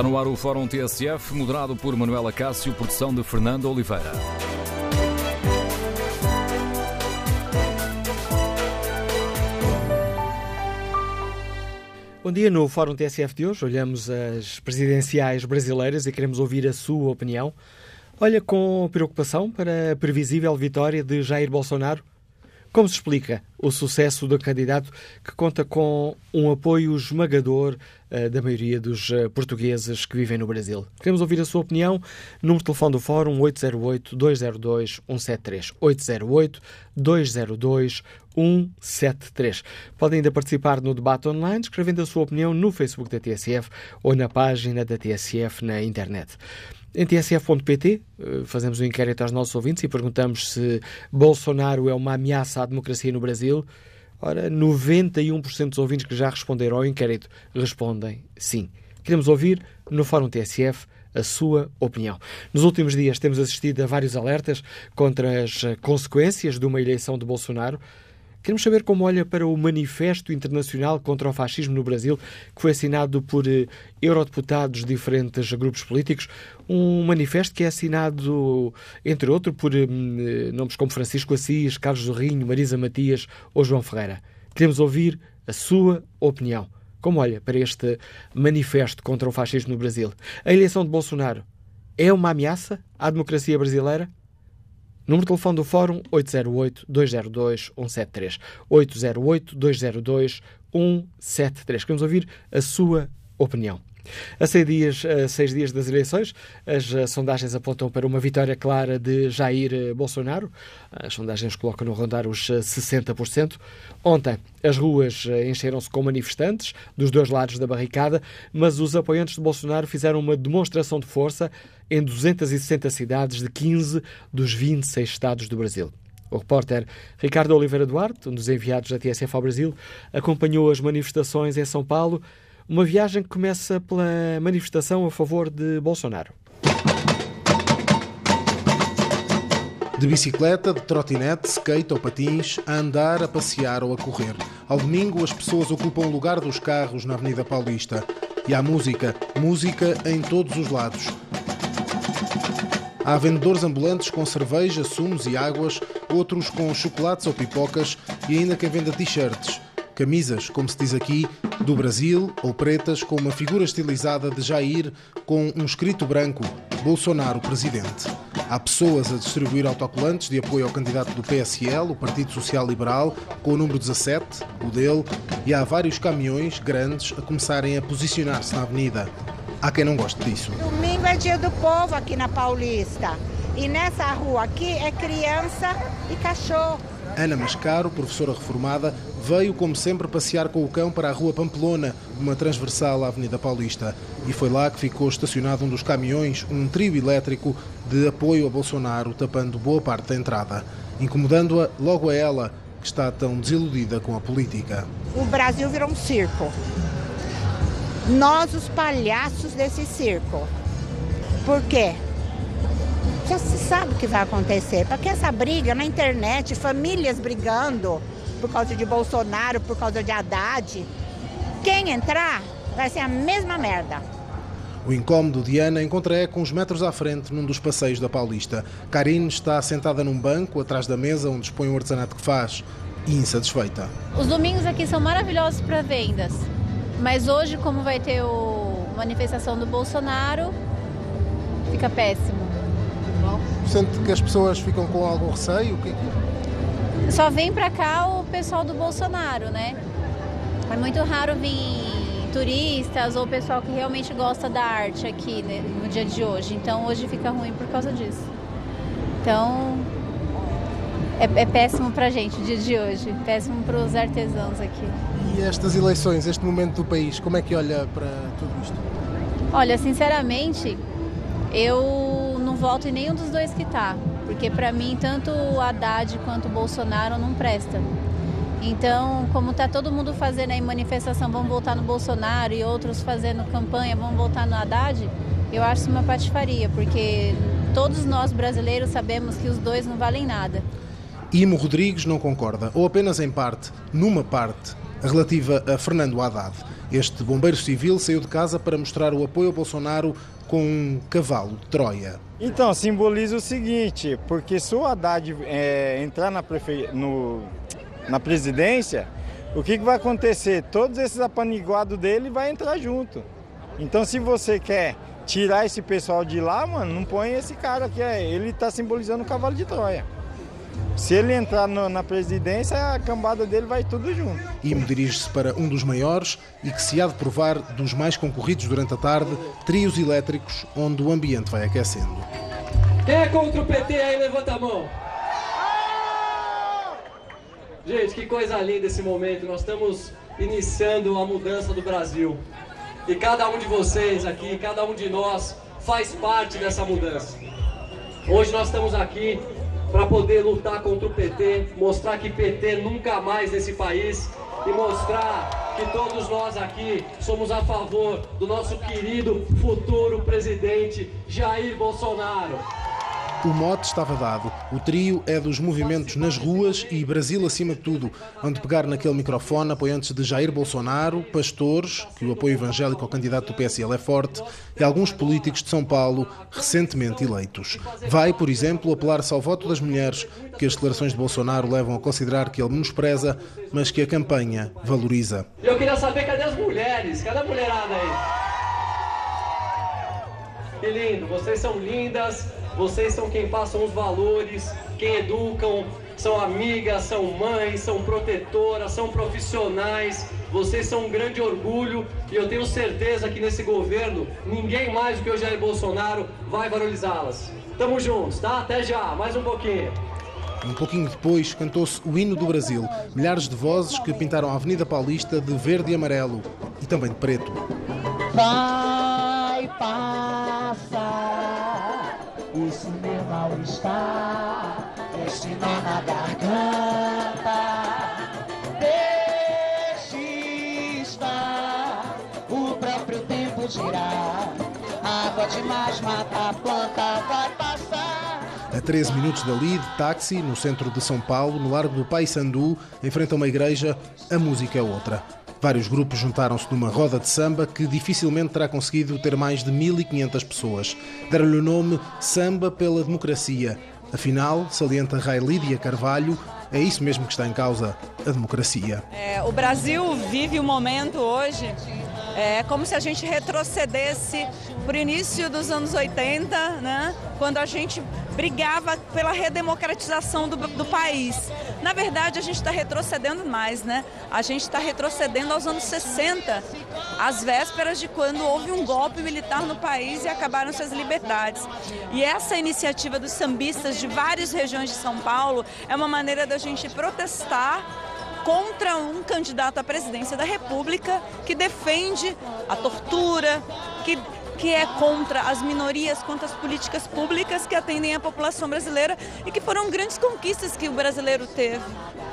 Está no ar o Fórum TSF, moderado por Manuela Cássio, produção de Fernando Oliveira. Bom dia, no Fórum TSF de hoje olhamos as presidenciais brasileiras e queremos ouvir a sua opinião. Olha com preocupação para a previsível vitória de Jair Bolsonaro? Como se explica o sucesso do candidato que conta com um apoio esmagador uh, da maioria dos uh, portugueses que vivem no Brasil? Queremos ouvir a sua opinião. Número de telefone do Fórum 808-202-173. 808-202-173. Podem ainda participar no debate online, escrevendo a sua opinião no Facebook da TSF ou na página da TSF na internet. Em tsf.pt eh, fazemos um inquérito aos nossos ouvintes e perguntamos se Bolsonaro é uma ameaça à democracia no Brasil. Ora, 91% dos ouvintes que já responderam ao inquérito respondem sim. Queremos ouvir no Fórum TSF a sua opinião. Nos últimos dias temos assistido a vários alertas contra as consequências de uma eleição de Bolsonaro. Queremos saber como olha para o Manifesto Internacional contra o Fascismo no Brasil, que foi assinado por eh, eurodeputados de diferentes grupos políticos. Um manifesto que é assinado, entre outros, por eh, nomes como Francisco Assis, Carlos Zorrinho, Marisa Matias ou João Ferreira. Queremos ouvir a sua opinião. Como olha para este manifesto contra o fascismo no Brasil? A eleição de Bolsonaro é uma ameaça à democracia brasileira? Número de telefone do Fórum 808-202-173. 808-202-173. Queremos ouvir a sua opinião. A seis dias, a seis dias das eleições, as eh, sondagens apontam para uma vitória clara de Jair eh, Bolsonaro. As sondagens colocam no rondar os 60%. Eh, Ontem, as ruas encheram-se com manifestantes dos dois lados da barricada, mas os apoiantes de Bolsonaro fizeram uma demonstração de força em 260 cidades de 15 dos 26 estados do Brasil. O repórter Ricardo Oliveira Duarte, um dos enviados da TSF ao Brasil, acompanhou as manifestações em São Paulo uma viagem que começa pela manifestação a favor de Bolsonaro. De bicicleta, de trotinete, skate ou patins, a andar, a passear ou a correr. Ao domingo, as pessoas ocupam o lugar dos carros na Avenida Paulista. E há música, música em todos os lados. Há vendedores ambulantes com cerveja, sumos e águas, outros com chocolates ou pipocas e ainda quem venda t-shirts. Camisas, como se diz aqui, do Brasil ou pretas com uma figura estilizada de Jair com um escrito branco Bolsonaro presidente. Há pessoas a distribuir autocolantes de apoio ao candidato do PSL, o Partido Social Liberal, com o número 17, o dele, e há vários caminhões grandes a começarem a posicionar-se na avenida. Há quem não goste disso. Domingo é dia do povo aqui na Paulista. E nessa rua aqui é criança e cachorro. Ana Mascaro, professora reformada, veio, como sempre, passear com o cão para a Rua Pamplona, uma transversal à Avenida Paulista. E foi lá que ficou estacionado um dos caminhões, um trio elétrico de apoio a Bolsonaro, tapando boa parte da entrada. Incomodando-a logo a ela, que está tão desiludida com a política. O Brasil virou um circo. Nós, os palhaços desse circo. Por quê? já se sabe o que vai acontecer. Para que essa briga na internet, famílias brigando por causa de Bolsonaro, por causa de Haddad, quem entrar vai ser a mesma merda. O incómodo de Ana encontra eco uns metros à frente num dos passeios da Paulista. Karine está sentada num banco atrás da mesa onde expõe o artesanato que faz e insatisfeita. Os domingos aqui são maravilhosos para vendas, mas hoje, como vai ter a manifestação do Bolsonaro, fica péssimo. Sente que as pessoas ficam com algum receio? Só vem para cá o pessoal do Bolsonaro, né? É muito raro vir turistas ou pessoal que realmente gosta da arte aqui né, no dia de hoje. Então hoje fica ruim por causa disso. Então é, é péssimo para a gente o dia de hoje, péssimo para os artesãos aqui. E estas eleições, este momento do país, como é que olha para tudo isto? Olha, sinceramente, eu voto em nenhum dos dois que tá, porque para mim tanto o Haddad quanto o Bolsonaro não presta. Então, como tá todo mundo fazendo aí manifestação, vamos votar no Bolsonaro e outros fazendo campanha, vamos votar no Haddad, eu acho isso uma patifaria, porque todos nós brasileiros sabemos que os dois não valem nada. Imo Rodrigues não concorda, ou apenas em parte, numa parte, relativa a Fernando Haddad. Este bombeiro civil saiu de casa para mostrar o apoio a Bolsonaro com um cavalo de Troia. Então, simboliza o seguinte, porque se o Haddad é, entrar na, prefe... no... na presidência, o que, que vai acontecer? Todos esses apaniguados dele vai entrar junto. Então, se você quer tirar esse pessoal de lá, mano, não põe esse cara que é. Ele está simbolizando o cavalo de Troia. Se ele entrar no, na presidência, a cambada dele vai tudo junto. Imo dirige-se para um dos maiores e que se há de provar dos mais concorridos durante a tarde, trios elétricos, onde o ambiente vai aquecendo. Quem é contra o PT aí, levanta a mão. Gente, que coisa linda esse momento. Nós estamos iniciando a mudança do Brasil. E cada um de vocês aqui, cada um de nós faz parte dessa mudança. Hoje nós estamos aqui para poder lutar contra o PT, mostrar que PT nunca mais nesse país e mostrar que todos nós aqui somos a favor do nosso querido futuro presidente Jair Bolsonaro. O mote estava dado. O trio é dos movimentos nas ruas e Brasil acima de tudo, onde pegar naquele microfone apoiantes de Jair Bolsonaro, pastores, que o apoio evangélico ao candidato do PSL é forte, e alguns políticos de São Paulo recentemente eleitos. Vai, por exemplo, apelar-se ao voto das mulheres, que as declarações de Bolsonaro levam a considerar que ele menospreza, mas que a campanha valoriza. Eu queria saber cadê as mulheres? Cadê a mulherada aí? Que lindo, vocês são lindas, vocês são quem passam os valores, quem educam, são amigas, são mães, são protetoras, são profissionais. Vocês são um grande orgulho e eu tenho certeza que nesse governo ninguém mais do que o Jair Bolsonaro vai valorizá-las. Tamo juntos, tá? Até já, mais um pouquinho. Um pouquinho depois cantou-se o hino do Brasil. Milhares de vozes que pintaram a Avenida Paulista de verde e amarelo e também de preto. Vai passar esse meu mal-estar, este nó na garganta. Deixe estar o próprio tempo girar. Água demais mata a planta, vai passar. A 13 minutos dali, de táxi, no centro de São Paulo, no Largo do Pai Sandu, em frente a uma igreja, a música é outra. Vários grupos juntaram-se numa roda de samba que dificilmente terá conseguido ter mais de 1.500 pessoas. Deram-lhe o nome Samba pela Democracia. Afinal, salienta Rai Lídia Carvalho, é isso mesmo que está em causa, a democracia. É, o Brasil vive um momento hoje é como se a gente retrocedesse para o início dos anos 80, né? quando a gente brigava pela redemocratização do, do país. Na verdade, a gente está retrocedendo mais, né? A gente está retrocedendo aos anos 60, às vésperas de quando houve um golpe militar no país e acabaram suas liberdades. E essa iniciativa dos sambistas de várias regiões de São Paulo é uma maneira da gente protestar contra um candidato à presidência da República que defende a tortura, que, que é contra as minorias, contra as políticas públicas que atendem a população brasileira e que foram grandes conquistas que o brasileiro teve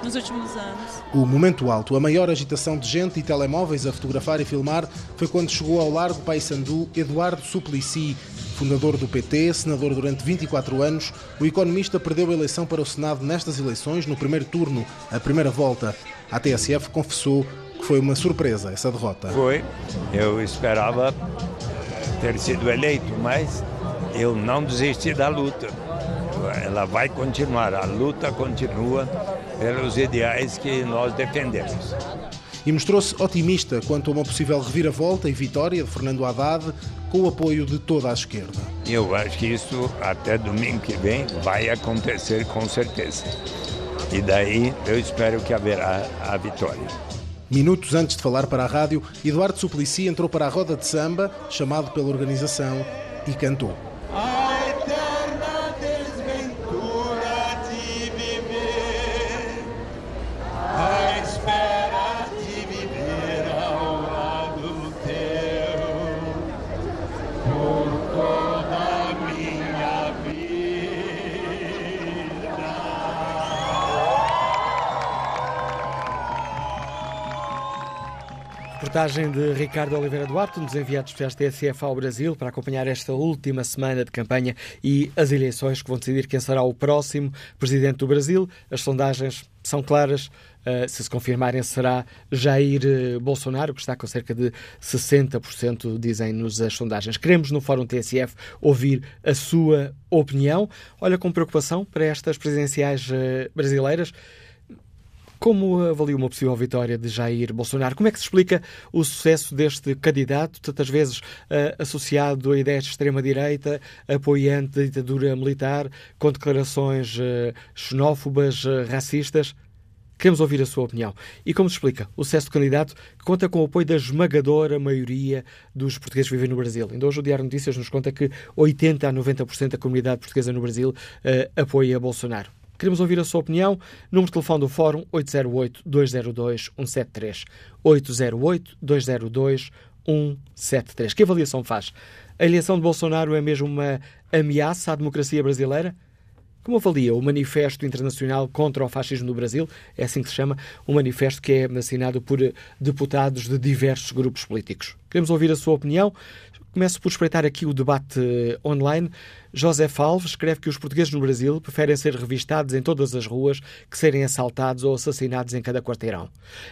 nos últimos anos. O momento alto, a maior agitação de gente e telemóveis a fotografar e filmar foi quando chegou ao Largo Paissandu Eduardo Suplicy, Fundador do PT, senador durante 24 anos, o economista perdeu a eleição para o Senado nestas eleições, no primeiro turno, a primeira volta. A TSF confessou que foi uma surpresa essa derrota. Foi. Eu esperava ter sido eleito, mas eu não desisti da luta. Ela vai continuar, a luta continua pelos ideais que nós defendemos e mostrou-se otimista quanto a uma possível reviravolta e vitória de Fernando Haddad com o apoio de toda a esquerda. Eu acho que isso até domingo que vem vai acontecer com certeza. E daí eu espero que haverá a vitória. Minutos antes de falar para a rádio, Eduardo Suplicy entrou para a roda de samba, chamado pela organização, e cantou. Reportagem de Ricardo Oliveira Duarte, um dos enviados especiais TSF ao Brasil, para acompanhar esta última semana de campanha e as eleições que vão decidir quem será o próximo presidente do Brasil. As sondagens são claras. Uh, se se confirmarem, será Jair eh, Bolsonaro, que está com cerca de 60%, dizem-nos as sondagens. Queremos, no Fórum TSF, ouvir a sua opinião. Olha com preocupação para estas presidenciais uh, brasileiras. Como avalia uma possível vitória de Jair Bolsonaro? Como é que se explica o sucesso deste candidato, tantas vezes uh, associado a ideias de extrema-direita, apoiante da ditadura militar, com declarações uh, xenófobas, uh, racistas? Queremos ouvir a sua opinião. E como se explica o sucesso do candidato que conta com o apoio da esmagadora maioria dos portugueses que vivem no Brasil? Ainda hoje o Diário Notícias nos conta que 80 a 90% da comunidade portuguesa no Brasil apoia Bolsonaro. Queremos ouvir a sua opinião. Número de telefone do Fórum 808-202-173. 808-202-173. Que avaliação faz? A eleição de Bolsonaro é mesmo uma ameaça à democracia brasileira? Como avalia o Manifesto Internacional contra o Fascismo no Brasil? É assim que se chama, um manifesto que é assinado por deputados de diversos grupos políticos. Queremos ouvir a sua opinião. Começo por espreitar aqui o debate online. José Alves escreve que os portugueses no Brasil preferem ser revistados em todas as ruas que serem assaltados ou assassinados em cada quarteirão.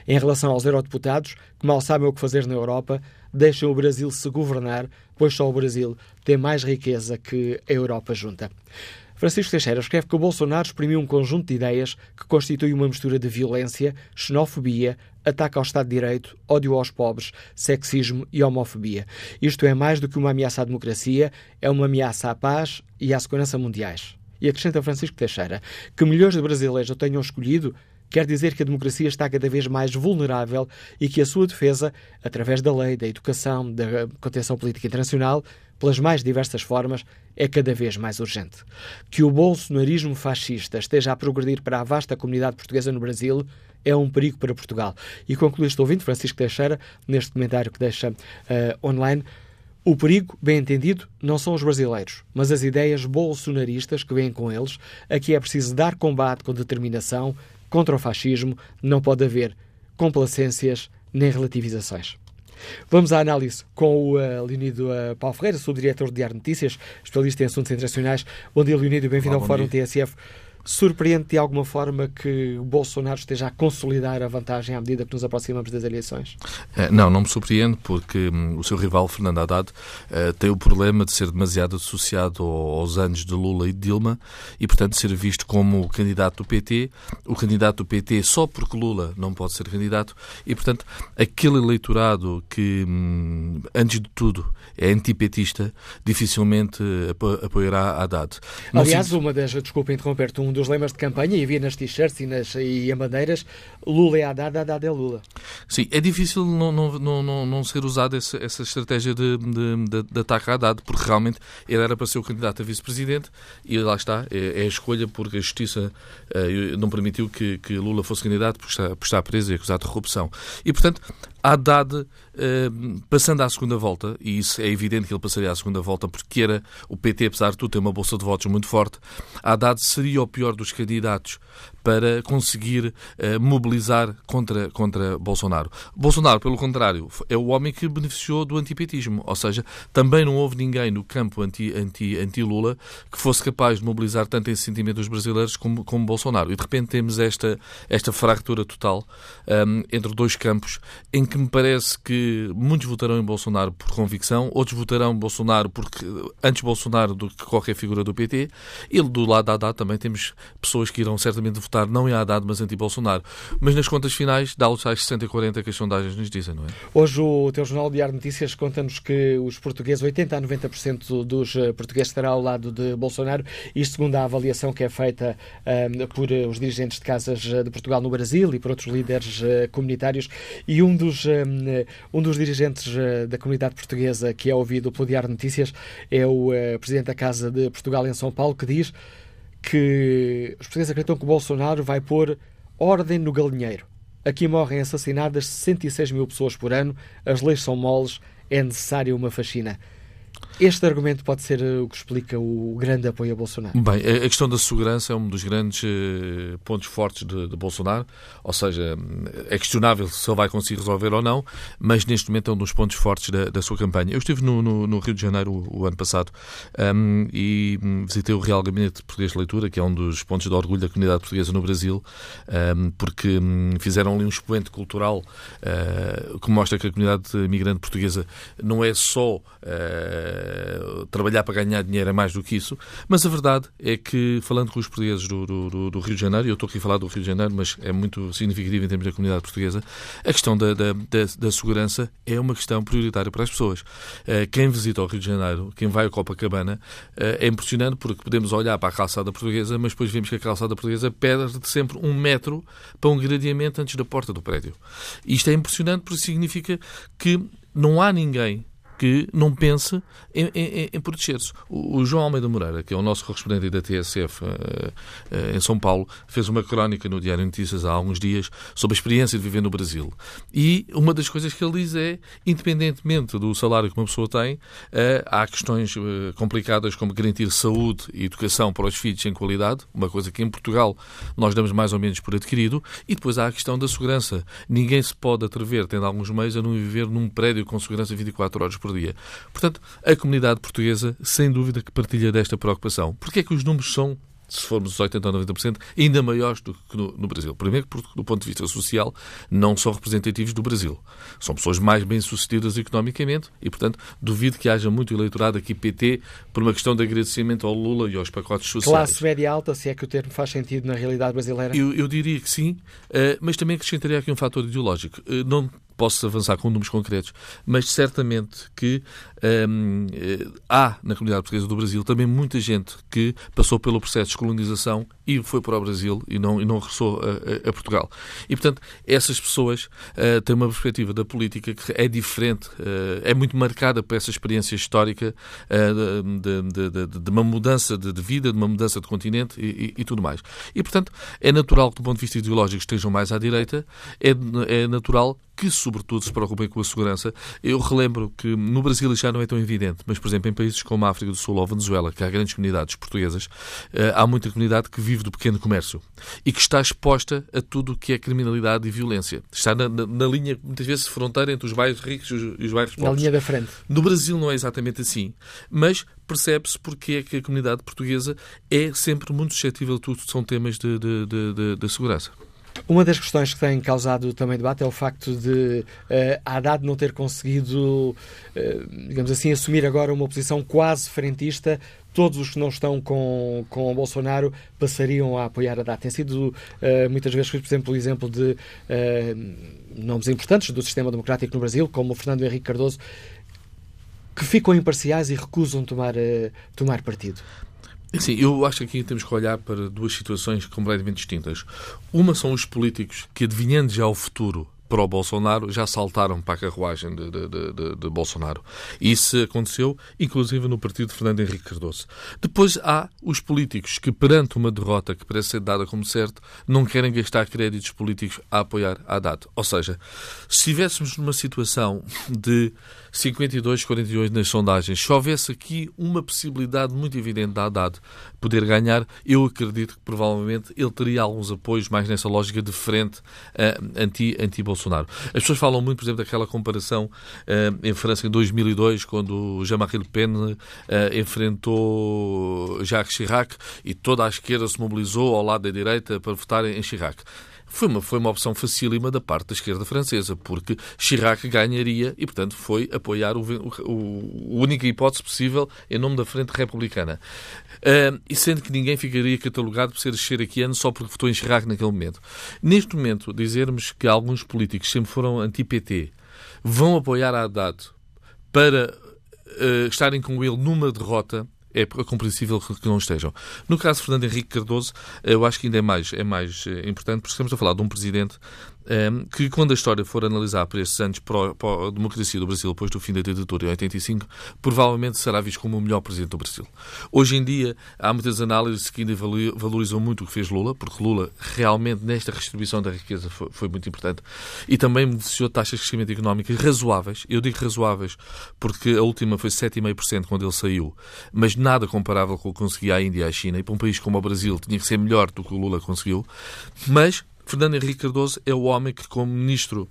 Em relação aos eurodeputados, que mal sabem o que fazer na Europa, deixam o Brasil se governar, pois só o Brasil tem mais riqueza que a Europa junta. Francisco Teixeira escreve que o Bolsonaro exprimiu um conjunto de ideias que constitui uma mistura de violência, xenofobia, ataque ao Estado de Direito, ódio aos pobres, sexismo e homofobia. Isto é mais do que uma ameaça à democracia, é uma ameaça à paz e à segurança mundiais. E acrescenta Francisco Teixeira que milhões de brasileiros o tenham escolhido quer dizer que a democracia está cada vez mais vulnerável e que a sua defesa, através da lei, da educação, da contenção política internacional, pelas mais diversas formas, é cada vez mais urgente. Que o bolsonarismo fascista esteja a progredir para a vasta comunidade portuguesa no Brasil é um perigo para Portugal. E conclui este ouvinte, Francisco Teixeira, neste comentário que deixa uh, online. O perigo, bem entendido, não são os brasileiros, mas as ideias bolsonaristas que vêm com eles, a que é preciso dar combate com determinação contra o fascismo, não pode haver complacências nem relativizações. Vamos à análise com o uh, Leonido uh, Paulo Ferreira, subdiretor do Diário Notícias, especialista em assuntos internacionais. Bom dia, Leonido, bem-vindo ao Fórum dia. TSF. Surpreende de alguma forma que Bolsonaro esteja a consolidar a vantagem à medida que nos aproximamos das eleições? Eh, não, não me surpreende, porque hum, o seu rival, Fernando Haddad, uh, tem o problema de ser demasiado associado aos anos de Lula e de Dilma e, portanto, ser visto como o candidato do PT, o candidato do PT só porque Lula não pode ser candidato e, portanto, aquele eleitorado que, hum, antes de tudo, é antipetista, dificilmente apoiará Haddad. Não Aliás, se... uma das, desculpa interromper-te, um dos lemas de campanha, e havia nas t-shirts e, e em bandeiras, Lula é Haddad, Haddad é Lula. Sim, é difícil não, não, não, não ser usada essa, essa estratégia de, de, de, de ataque a Haddad, porque realmente ele era para ser o candidato a vice-presidente e lá está, é, é, a escolha porque a Justiça uh, não permitiu que, que Lula fosse candidato porque está, preso e acusado de corrupção. E, portanto, Haddad, eh, passando à segunda volta, e isso é evidente que ele passaria à segunda volta porque era o PT, apesar de tudo, ter uma bolsa de votos muito forte, Haddad seria o pior dos candidatos para conseguir uh, mobilizar contra, contra Bolsonaro. Bolsonaro, pelo contrário, é o homem que beneficiou do antipetismo, ou seja, também não houve ninguém no campo anti-Lula anti, anti que fosse capaz de mobilizar tanto esse sentimento dos brasileiros como, como Bolsonaro. E de repente temos esta, esta fractura total um, entre dois campos em que me parece que muitos votarão em Bolsonaro por convicção, outros votarão Bolsonaro porque antes Bolsonaro do que qualquer figura do PT, e do lado da Haddad também temos pessoas que irão certamente votar votar não em Haddad, mas anti-Bolsonaro. Mas nas contas finais, dá os tais 60 e 40 que as sondagens nos dizem, não é? Hoje o teu jornal Diário Notícias conta-nos que os portugueses, 80 a 90% dos eh, portugueses estará ao lado de Bolsonaro, isto segundo a avaliação que é feita um, eh, por eh, os dirigentes de casas de Portugal no Brasil e por outros líderes comunitários. E um dos, um, um dos dirigentes da comunidade portuguesa que é ouvido pelo Diário Notícias é o uh, presidente da Casa de Portugal em São Paulo, que diz que os portugueses acreditam que o Bolsonaro vai pôr ordem no galinheiro. Aqui morrem assassinadas 66 mil pessoas por ano, as leis são moles, é necessária uma faxina. Este argumento pode ser eh, o que explica o grande apoio a Bolsonaro? Bem, a questão da segurança é um dos grandes uh, pontos fortes de, de, Bolsonaro, ou seja, é questionável se ele vai conseguir resolver ou não, mas neste momento é um dos pontos fortes da, da sua campanha. Eu estive no, no, no Rio de Janeiro o, o ano passado um, e visitei o Real Gabinete Português de Leitura, que é um dos pontos de orgulho da comunidade portuguesa no Brasil, um, porque um, fizeram ali um expoente cultural uh, que mostra que a comunidade migrante portuguesa não é só uh, trabalhar para ganhar dinheiro, é mais do que isso, mas a verdade é que, falando com os portugueses do, do, do Rio de Janeiro, eu estou aqui a falar do Rio de Janeiro, mas é muito significativo em termos da comunidade portuguesa, a questão da, da, da, da segurança é uma questão prioritária para as pessoas. Uh, quem visita o Rio de Janeiro, quem vai a Copacabana, é impressionante porque podemos olhar para a calçada portuguesa, mas depois vemos que a calçada portuguesa perde sempre um metro para um gradeamento antes da porta do prédio. Isto é impressionante porque significa que não há ninguém que não pense em, em, em proteger-se. O, o, João Almeida Moreira, que é o nosso correspondente da TSF uh, uh, em São Paulo, fez uma crónica no Diário Notícias há alguns dias sobre a experiência de viver no Brasil. E uma das coisas que ele diz é, independentemente do salário que uma pessoa tem, uh, há questões complicadas como garantir saúde e educação para os filhos em qualidade, uma coisa que em Portugal nós damos mais ou menos por adquirido, e depois há a questão da segurança. Ninguém se pode atrever, tendo alguns meios, a não viver num prédio com segurança 24 horas por dia. Portanto, a comunidade portuguesa, sem dúvida, que partilha desta preocupação. Porquê é que os números são se formos os 80% ou 90%, ainda maiores do que no, no, Brasil. Primeiro, porque, do ponto de vista social, não são representativos do Brasil. São pessoas mais bem-sucedidas economicamente e, portanto, duvido que haja muito eleitorado aqui PT por uma questão de agradecimento ao Lula e aos pacotes sociais. Classe média alta, se é que o termo faz sentido na realidade brasileira? Eu, eu diria que sim, eh, mas também acrescentaria aqui um fator ideológico. Eh, não posso avançar com números concretos, mas certamente que hum, eh, há na comunidade portuguesa do Brasil também muita gente que passou pelo processo de colonização e foi para o Brasil e não, e não regressou a, a, Portugal. E, portanto, essas pessoas uh, têm uma perspectiva da política que é diferente, uh, é muito marcada por essa experiência histórica uh, de, de, de, de, uma mudança de, vida, de uma mudança de continente e, e, e, tudo mais. E, portanto, é natural que, do ponto de vista ideológico, estejam mais à direita, é, é natural que, sobretudo, se preocupem com a segurança. Eu relembro que no Brasil já não é tão evidente, mas, por exemplo, em países como a África do Sul ou Venezuela, que há grandes comunidades portuguesas, eh, há muita comunidade que vive do pequeno comércio e que está exposta a tudo o que é criminalidade e violência. Está na, na, na linha, muitas vezes, fronteira entre os bairros ricos e os, e os bairros pobres. Na linha da frente. No Brasil não é exatamente assim, mas percebe-se porque é que a comunidade portuguesa é sempre muito suscetível a tudo que são temas de, de, de, de segurança. Uma das questões que tem causado também debate é o facto de uh, a Haddad não ter conseguido, uh, digamos assim, assumir agora uma posição quase frentista. Todos os que não estão com, com o Bolsonaro passariam a apoiar a Haddad. Tem sido uh, muitas vezes, por exemplo, o exemplo de nomes importantes do sistema democrático no Brasil, como o Fernando Henrique Cardoso, que ficam imparciais e recusam tomar, tomar partido. Sim, eu acho que aqui temos que olhar para duas situações completamente distintas. Uma são os políticos que, adivinhando já o futuro para o Bolsonaro, já saltaram para a carruagem de, de, de, de, Bolsonaro. Isso aconteceu, inclusive, no partido de Fernando Henrique Cardoso. Depois há os políticos que, perante uma derrota que parece ser dada como certo, não querem gastar créditos políticos a apoiar a Haddad. Ou seja, se estivéssemos numa situação de 52, 48 nas sondagens. Se houvesse aqui uma possibilidade muito evidente da Haddad poder ganhar, eu acredito que provavelmente ele teria alguns apoios mais nessa lógica de frente uh, anti-Bolsonaro. Anti As pessoas falam muito, por exemplo, daquela comparação uh, em França em 2002, quando Jean-Marie Le Pen uh, enfrentou Jacques Chirac e toda a esquerda se mobilizou ao lado da direita para votar em Chirac foi uma, foi uma opção facílima da parte da esquerda francesa, porque Chirac ganharia e, portanto, foi apoiar o, o, a única hipótese possível em nome da Frente Republicana. Uh, e sendo que ninguém ficaria catalogado por ser chiraquiano só porque votou em Chirac naquele momento. Neste momento, dizermos que alguns políticos sempre foram anti-PT vão apoiar a Haddad para uh, estarem com ele numa derrota é compreensível que não estejam. No caso de Fernando Henrique Cardoso, eu acho que ainda é mais, é mais eh, importante, porque estamos a falar de um presidente que quando a história for analisar por estes anos para a democracia do Brasil, depois do fim da ditadura em 85, provavelmente será visto como o melhor presidente do Brasil. Hoje em dia, há muitas análises que ainda valorizam muito o que fez Lula, porque Lula realmente nesta redistribuição da riqueza foi, foi muito importante e também beneficiou taxas de crescimento económico razoáveis. Eu digo razoáveis porque a última foi 7,5% quando ele saiu, mas nada comparável com o que conseguia a Índia e a China. E para um país como o Brasil tinha que ser melhor do que o Lula conseguiu. Mas Fernando Henrique Cardoso é o homem que, como ministro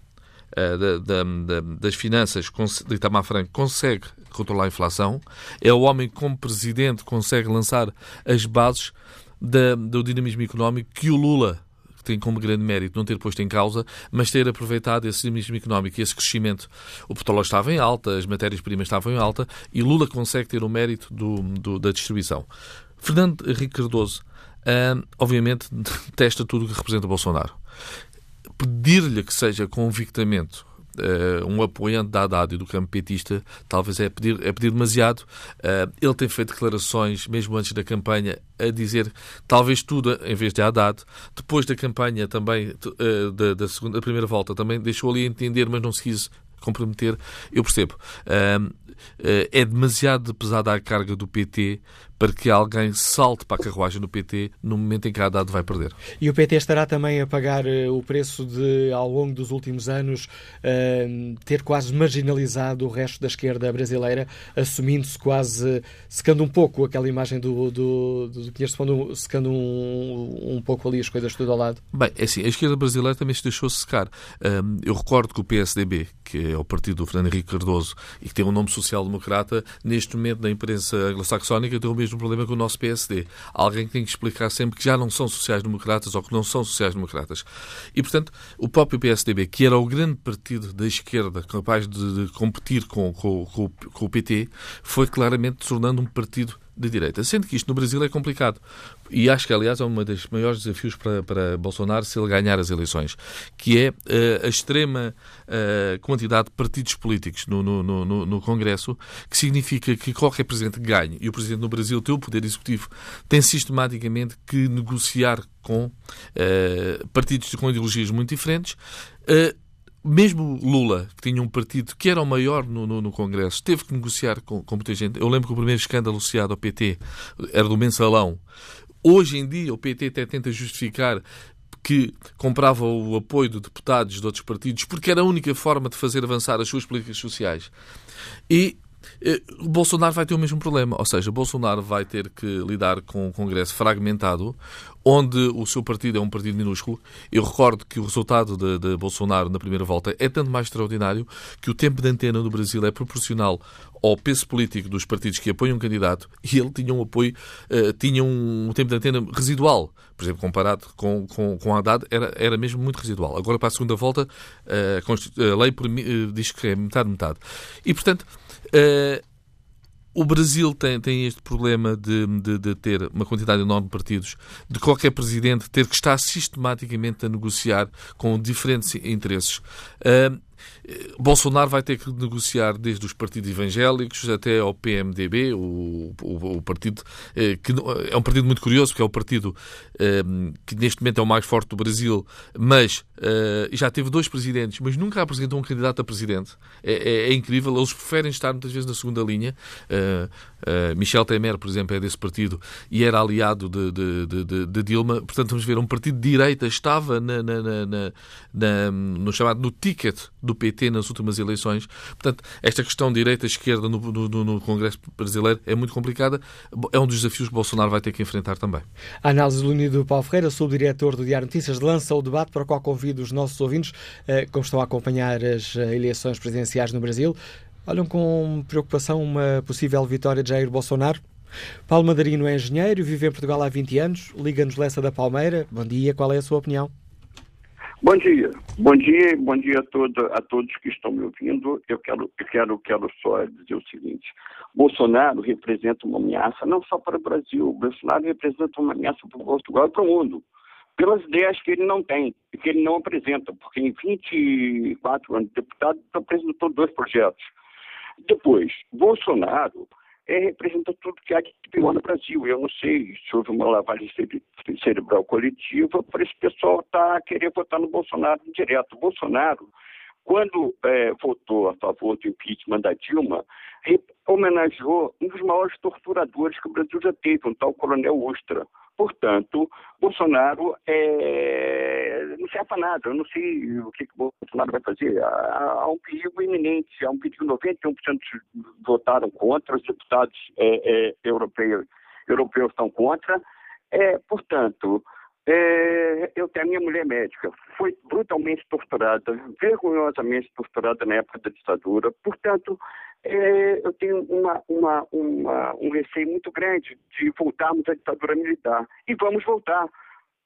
uh, da, da, das Finanças de Itamar Franco, consegue controlar a inflação. É o homem que, como presidente, consegue lançar as bases da, do dinamismo económico que o Lula tem como grande mérito não ter posto em causa, mas ter aproveitado esse dinamismo económico e esse crescimento. O petróleo estava em alta, as matérias-primas estavam em alta e Lula consegue ter o mérito do, do, da distribuição. Fernando Henrique Cardoso obviamente, testa tudo o que representa Bolsonaro. Pedir-lhe que seja convictamente uh, um apoiante da Haddad e do campo petista, talvez é pedir, é pedir demasiado. Uh, ele tem feito declarações, mesmo antes da campanha, a dizer talvez tudo em vez de Haddad. Depois da campanha também, uh, da, da, segunda, da primeira volta, também deixou ali entender, mas não se quis comprometer. Eu percebo. é demasiado pesada a carga do PT para que alguém salte para a carruagem do PT no momento em que a Haddad vai perder. E o PT estará também a pagar uh, o preço de, ao longo dos últimos anos, uh, ter quase marginalizado o resto da esquerda brasileira, assumindo-se quase, secando um pouco aquela imagem do, do, do, do secando um, um pouco ali as coisas tudo ao lado? Bem, é assim, a esquerda brasileira também se deixou secar. Eu recordo que o PSDB, que é o partido do Fernando Henrique Cardoso e que tem um nome social-democrata, neste momento na imprensa anglo-saxónica tem o mesmo problema com o nosso PSD. Alguém que tem que explicar sempre que já não são sociais-democratas ou que não são sociais-democratas. E, portanto, o próprio PSDB, que era o grande partido da esquerda capaz de, de competir com, com, com, com o PT, foi claramente tornando um partido de direita. Sendo que isto no Brasil é complicado. E acho que, aliás, é um dos maiores desafios para, para Bolsonaro se ele ganhar as eleições, que é uh, a extrema uh, quantidade de partidos políticos no, no, no, no, Congresso, que significa que qualquer presidente ganhe, e o presidente no Brasil tem o poder executivo, tem sistematicamente que negociar com uh, partidos com ideologias muito diferentes mesmo Lula, que tinha um partido que era o maior no, no, no Congresso, teve que negociar com, com, muita gente. Eu lembro que o primeiro escândalo associado ao PT era do mensalão. Hoje em dia, o PT até tenta justificar que comprava o apoio de deputados de outros partidos porque era a única forma de fazer avançar as suas políticas sociais. E o Bolsonaro vai ter o mesmo problema, ou seja, Bolsonaro vai ter que lidar com um Congresso fragmentado, onde o seu partido é um partido minúsculo. Eu recordo que o resultado de, de, Bolsonaro na primeira volta é tanto mais extraordinário que o tempo de antena no Brasil é proporcional ao peso político dos partidos que apoiam um candidato e ele tinha um apoio, uh, tinha um tempo de antena residual. Por exemplo, comparado com, com, com a Haddad, era, era mesmo muito residual. Agora, para a segunda volta, uh, a lei diz que é metade-metade. E, portanto, o Brasil tem, tem este problema de, de, de, ter uma quantidade enorme de partidos, de qualquer presidente ter que estar sistematicamente a negociar com diferentes interesses. Uh, Bolsonaro vai ter que negociar desde os partidos evangélicos até ao PMDB, o, o, o partido eh, que é um partido muito curioso, porque é o partido eh, que neste momento é o mais forte do Brasil, mas eh, já teve dois presidentes, mas nunca apresentou um candidato a presidente. É, é, é incrível, eles preferem estar muitas vezes na segunda linha. Michel Temer, por exemplo, é desse partido e era aliado de, de, de, de Dilma. Portanto, vamos ver, um partido de direita estava na, na, na, no chamado no ticket do PT PT nas últimas eleições. Portanto, esta questão direita-esquerda no, no, no, Congresso brasileiro é muito complicada. É um dos desafios que Bolsonaro vai ter que enfrentar também. A análise do Unido Paulo Ferreira, subdiretor do Diário Notícias, lança o debate para o qual convido os nossos ouvintes, eh, como estão a acompanhar as eh, eleições presidenciais no Brasil. Olham com preocupação uma possível vitória de Jair Bolsonaro? Paulo Madarino é engenheiro, vive em Portugal há 20 anos, liga-nos Lessa da Palmeira. Bom dia, qual é a sua opinião? Bom dia, bom dia, bom dia a, todo, a todos que estão me ouvindo. Eu quero, eu quero, quero só dizer o seguinte: Bolsonaro representa uma ameaça não só para o Brasil, Bolsonaro representa uma ameaça para Portugal e para o mundo, pelas ideias que ele não tem e que ele não apresenta, porque em 24 anos de deputado apresentou dois projetos. Depois, Bolsonaro é, representa tudo que há de pior no Brasil. Eu não sei se houve uma lavagem cerebral coletiva para esse pessoal tá, querer votar no Bolsonaro direto. Bolsonaro, quando é, votou a favor do impeachment da Dilma, homenageou um dos maiores torturadores que o Brasil já teve, um tal coronel Ustra. Portanto, Bolsonaro é, não serve para nada. Eu não sei o que, que Bolsonaro vai fazer. Há um perigo iminente. Há um perigo 91% votaram contra, os deputados é, é, europeus, europeus estão contra. É, portanto, é, eu tenho a minha mulher médica, foi brutalmente torturada, vergonhosamente torturada na época da ditadura. Portanto, é, eu tenho uma, uma, uma, um receio muito grande de voltarmos à ditadura militar. E vamos voltar,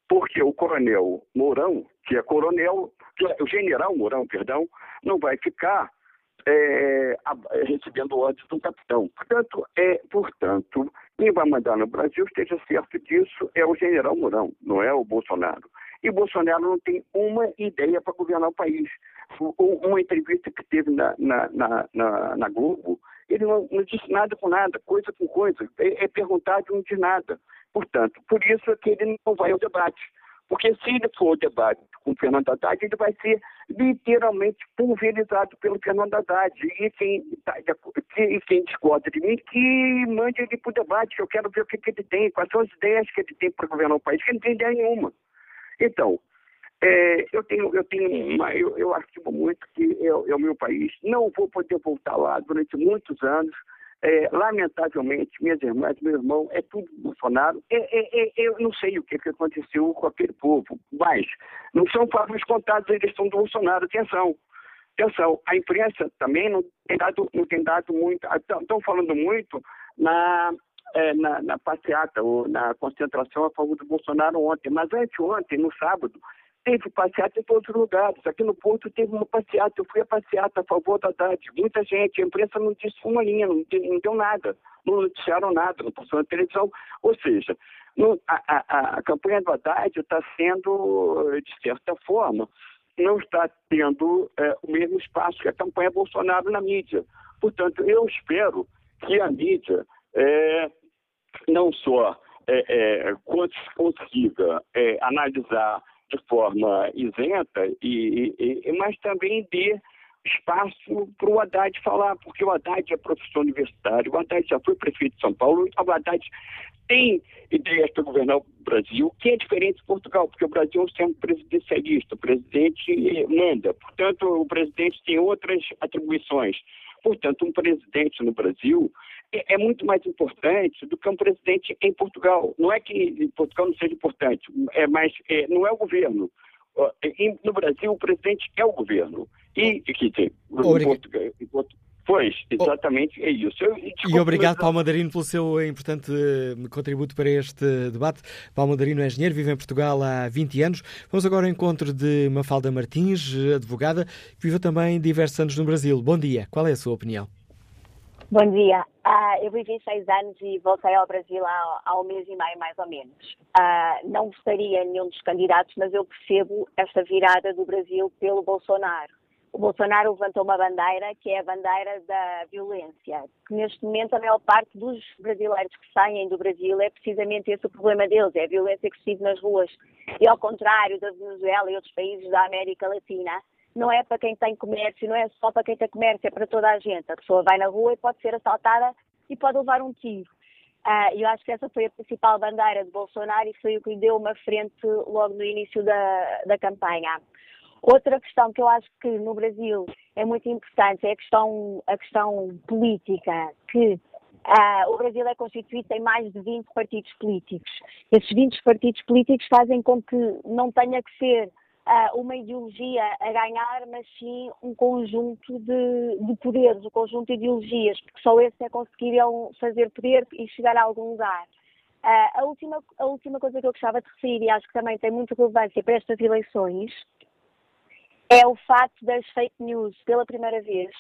porque o coronel Mourão, que é coronel, que é, o general Mourão, perdão, não vai ficar é, recebendo ordens de um capitão. Portanto, é, portanto, quem vai mandar no Brasil, esteja certo disso, é o general Mourão, não é o Bolsonaro. E Bolsonaro não tem uma ideia para governar o país. Uma entrevista que teve na, na, na, na Globo, ele não, não, disse nada com nada, coisa com coisa. É, é perguntado e não diz nada. Portanto, por isso é que ele não vai ao debate. Porque se ele for debate com o Fernando Haddad, ele vai ser literalmente pulverizado pelo Fernando Haddad. E quem, tá, e quem discorda de mim, que mande ele para o debate, eu quero ver o que, que ele tem, quais são as ideias que ele tem para governar o país, que ele não tem ideia nenhuma. Então, é, eu tenho, eu tenho uma, eu, eu muito que é, é, o meu país. Não vou poder voltar lá durante muitos anos. É, lamentavelmente, minhas irmãs, meu irmão, é tudo Bolsonaro. É, é, é, eu não sei o que, que aconteceu com aquele povo, mas não são favos contados a eleição do Bolsonaro. Atenção, atenção. A imprensa também não tem dado, não tem dado muito. Estão falando muito na é, na, na, passeata ou na concentração a favor do Bolsonaro ontem, mas anteontem, no sábado, teve passeata em todos os lugares. Aqui no Porto teve uma passeata, eu fui a passeata a favor da Haddad. Muita gente, a imprensa não disse uma linha, não, não deu nada, não noticiaram nada, não passou na televisão. Ou seja, no, a, a, a, campanha do Haddad está sendo, de certa forma, não está tendo é, o mesmo espaço que a campanha Bolsonaro na mídia. Portanto, eu espero que a mídia é, não só é, é, consiga é, analisar de forma isenta, e, e, mas também dê espaço para o Haddad falar, porque o Haddad é professor universitário, o Haddad já foi prefeito de São Paulo, o Haddad tem ideias para governar o Brasil, que é diferente de Portugal, porque o Brasil é um centro presidencialista, o presidente manda, portanto, o presidente tem outras atribuições. Portanto, um presidente no Brasil é, é, muito mais importante do que um presidente em Portugal. Não é que Portugal não seja importante, é, mas é, não é o governo. no Brasil, o presidente é o governo. E, quer dizer, em Portugal, Pois, exatamente é isso. Eu, e obrigado, Paulo Mandarino, pelo seu importante eh, contributo para este debate. Paulo Mandarino é engenheiro, vive em Portugal há 20 anos. Vamos agora ao encontro de Mafalda Martins, advogada, que vive também diversos anos no Brasil. Bom dia, qual é a sua opinião? Bom dia. Uh, eu vivi seis anos e voltei ao Brasil há, há um mês e meio, mais ou menos. Uh, não votaria em nenhum dos candidatos, mas eu percebo esta virada do Brasil pelo Bolsonaro. O Bolsonaro levantou uma bandeira que é a bandeira da violência, que neste momento a maior parte dos brasileiros que saem do Brasil é precisamente esse o problema deles, é a violência que se vive nas ruas. E ao contrário da Venezuela e outros países da América Latina, não é para quem tem comércio, não é só para quem tem comércio, é para toda a gente. A pessoa vai na rua e pode ser assaltada e pode levar um tiro. Uh, eu acho que essa foi a principal bandeira de Bolsonaro e foi o que lhe deu uma frente logo no início da, da campanha. Outra questão que eu acho que no Brasil é muito importante é a questão, a questão política, que uh, o Brasil é constituído em mais de 20 partidos políticos. Esses 20 partidos políticos fazem com que não tenha que ser uh, uma ideologia a ganhar, mas sim um conjunto de, de poderes, um conjunto de ideologias, porque só esses é conseguiriam fazer poder e chegar a algum lugar. Uh, a, última, a última coisa que eu gostava de referir, e acho que também tem muita relevância para estas eleições, é o facto das fake news, pela primeira vez,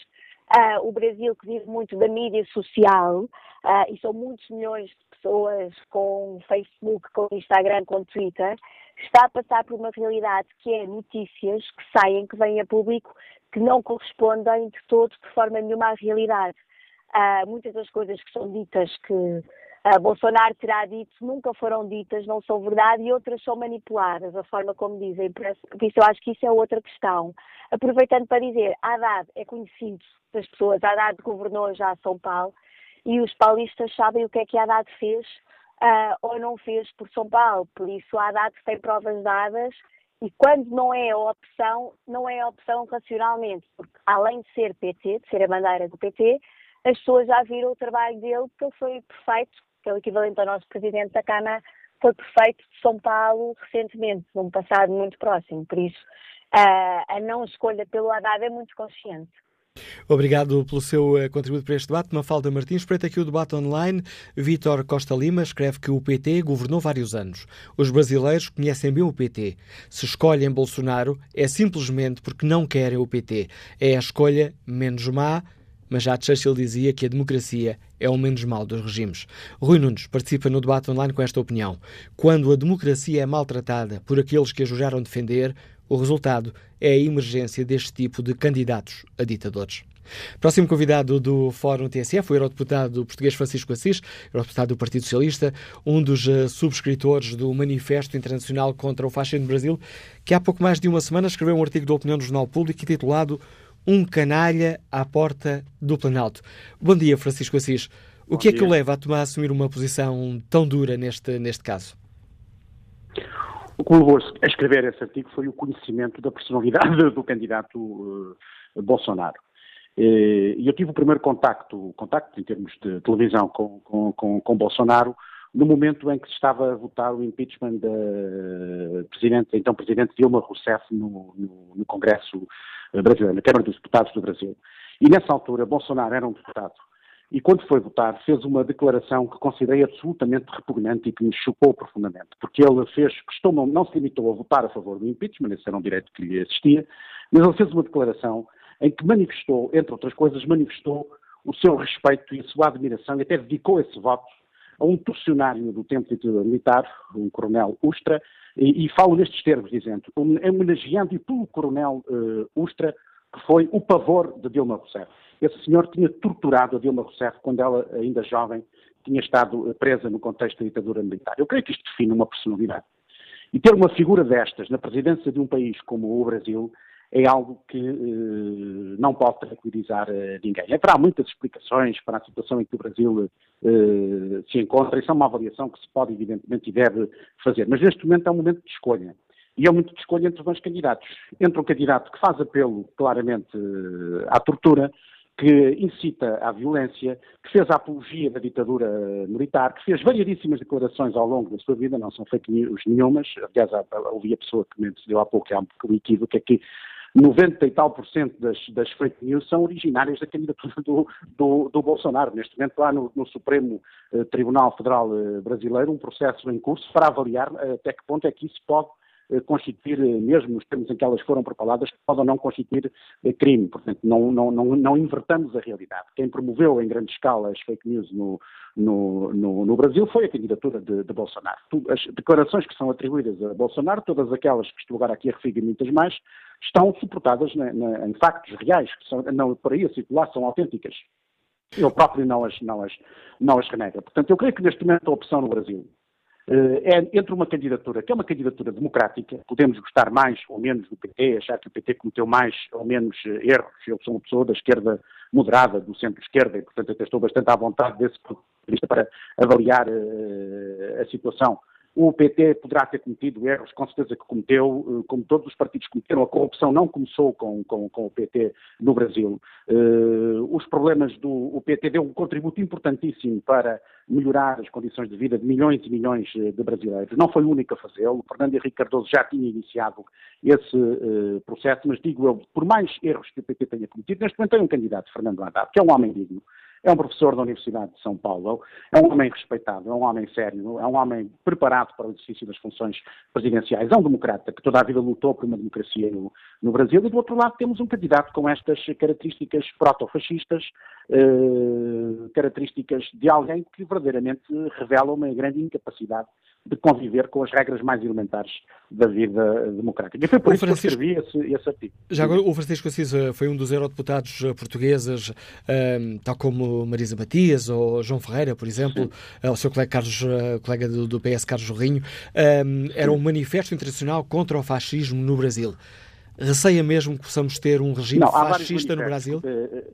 Uh, o Brasil, que vive muito da mídia social, uh, e são muitos milhões de pessoas com Facebook, com Instagram, com Twitter, está a passar por uma realidade que é notícias que saem, que vêm a público, que não correspondem de todo, de forma nenhuma, à realidade. Uh, muitas das coisas que são ditas que uh, Bolsonaro terá dito nunca foram ditas, não são verdade e outras são manipuladas, a forma como dizem. Por isso eu acho que isso é outra questão. Aproveitando para dizer, Haddad é conhecido das pessoas, Haddad governou já São Paulo e os paulistas sabem o que é que Haddad fez uh, ou não fez por São Paulo. Por isso Haddad tem provas dadas e quando não é a opção, não é a opção racionalmente, porque além de ser PT, de ser a bandeira do PT, as pessoas já viram o trabalho dele, porque ele foi perfeito, que é o equivalente ao nosso presidente da Câmara, foi perfeito de São Paulo recentemente, num passado muito próximo. Por isso, a não escolha pelo Haddad é muito consciente. Obrigado pelo seu eh, contributo para este debate. Mafalda Martins, espreita aqui o debate online. Vítor Costa Lima escreve que o PT governou vários anos. Os brasileiros conhecem bem o PT. Se escolhem Bolsonaro, é simplesmente porque não querem o PT. É a escolha menos má mas já Churchill dizia que a democracia é o menos mal dos regimes. Rui Nunes participa no debate online com esta opinião. Quando a democracia é maltratada por aqueles que a julgaram defender, o resultado é a emergência deste tipo de candidatos a ditadores. Próximo convidado do Fórum TSF, o eurodeputado português Francisco Assis, eurodeputado do Partido Socialista, um dos uh, subscritores do Manifesto Internacional contra o Fascismo no Brasil, que há pouco mais de uma semana escreveu um artigo de opinião no Jornal Público intitulado um canalha à porta do Planalto. Bom dia, Francisco Assis. O Bom que é que o leva a tomar a assumir uma posição tão dura neste, neste caso? O que me levou a escrever esse artigo foi o conhecimento da personalidade do candidato uh, Bolsonaro. Eh, e eu tive o primeiro contacto, contacto em termos de televisão com, com, com, com Bolsonaro, no momento em que se estava a votar o impeachment da presidente, então presidente Dilma Rousseff no, no, no Congresso eh, brasileiro, na Câmara dos Deputados do Brasil. E nessa altura, Bolsonaro era um deputado. E quando foi votar, fez uma declaração que considerei absolutamente repugnante e que me chocou profundamente. Porque ele fez, não se limitou a votar a favor do impeachment, esse era um direito que lhe existia, mas ele fez uma declaração em que manifestou, entre outras coisas, manifestou o seu respeito e a sua admiração e até dedicou esse voto a um funcionário do tempo de militar, um coronel Ustra, e, e falo nestes termos, dizendo, homenageando pelo coronel uh, Ustra, que foi o pavor de Dilma Rousseff. Esse senhor tinha torturado a Dilma Rousseff quando ela, ainda jovem, tinha estado presa no contexto da ditadura militar. Eu creio que isto define uma personalidade. E ter uma figura destas na presidência de um país como o Brasil é algo que eh, não pode tranquilizar eh, ninguém. Haverá muitas explicações para a situação em que o Brasil eh, se encontra, isso é uma avaliação que se pode, evidentemente, e deve fazer. Mas neste momento é um momento de escolha. E é um momento de escolha entre dois candidatos. Entre um candidato que faz apelo, claramente, eh, à tortura, que incita à violência, que fez a apologia da ditadura militar, que fez variadíssimas declarações ao longo da sua vida, não são fake news nenhumas, aliás, ouvi a pessoa que me deu há pouco, há um equívoco, é que 90 e tal por cento das, das, fake news são originárias da candidatura do, do, do Bolsonaro. Neste momento, há no, no Supremo eh, Tribunal Federal eh, Brasileiro um processo em curso para avaliar eh, até que ponto é que isso pode eh, constituir, eh, mesmo nos termos em que elas foram propaladas, pode ou não constituir eh, crime. Portanto, não, não, não, não, invertamos a realidade. Quem promoveu em grande escala as fake news no, no, no, no Brasil foi a candidatura de, de, Bolsonaro. As declarações que são atribuídas a Bolsonaro, todas aquelas que estou agora aqui a referir muitas mais, estão suportadas na, na, em factos reais, que são, não por aí a circular, são autênticas. Ele próprio não as, não, as, não as renega. Portanto, eu creio que neste momento a opção no Brasil eh, é entre uma candidatura que é uma candidatura democrática, podemos gostar mais ou menos do PT, achar que o PT cometeu mais ou menos eh, erros. Eu sou uma pessoa da esquerda moderada, do centro-esquerda, e portanto até estou bastante à vontade desse ponto de vista para avaliar uh, a situação. O PT poderá ter cometido erros, com certeza que cometeu, eh, como todos os partidos cometeram. A corrupção não começou com, com, com o PT no Brasil. Uh, os problemas do o PT deu um contributo importantíssimo para melhorar as condições de vida de milhões e milhões eh, de brasileiros. Não foi o único a fazê-lo. Fernando Henrique Cardoso já tinha iniciado esse uh, processo, mas digo eu, por mais erros que o PT tenha cometido, neste momento tem um candidato, Fernando Haddad, que é um homem digno, é um professor da Universidade de São Paulo, é um homem respeitado, é um homem sério, é um homem preparado para o exercício das funções presidenciais, é um democrata que toda a vida lutou por uma democracia no, no Brasil e do outro lado temos um candidato com estas características proto-fascistas, eh, características de alguém que verdadeiramente revela uma grande incapacidade de conviver com as regras mais elementares da vida democrática. E foi por o isso Francisco... que eu escrevi esse, esse, artigo. Já agora, o Francisco Assis eh, foi um dos eurodeputados eh, portugueses, um, tal como Marisa Matias ou João Ferreira, por exemplo, Sim. o seu colega, Carlos, colega do, do PS, Carlos Jorrinho, um, era um manifesto internacional contra o fascismo no Brasil. Receia mesmo que possamos ter um regime Não, fascista no Brasil?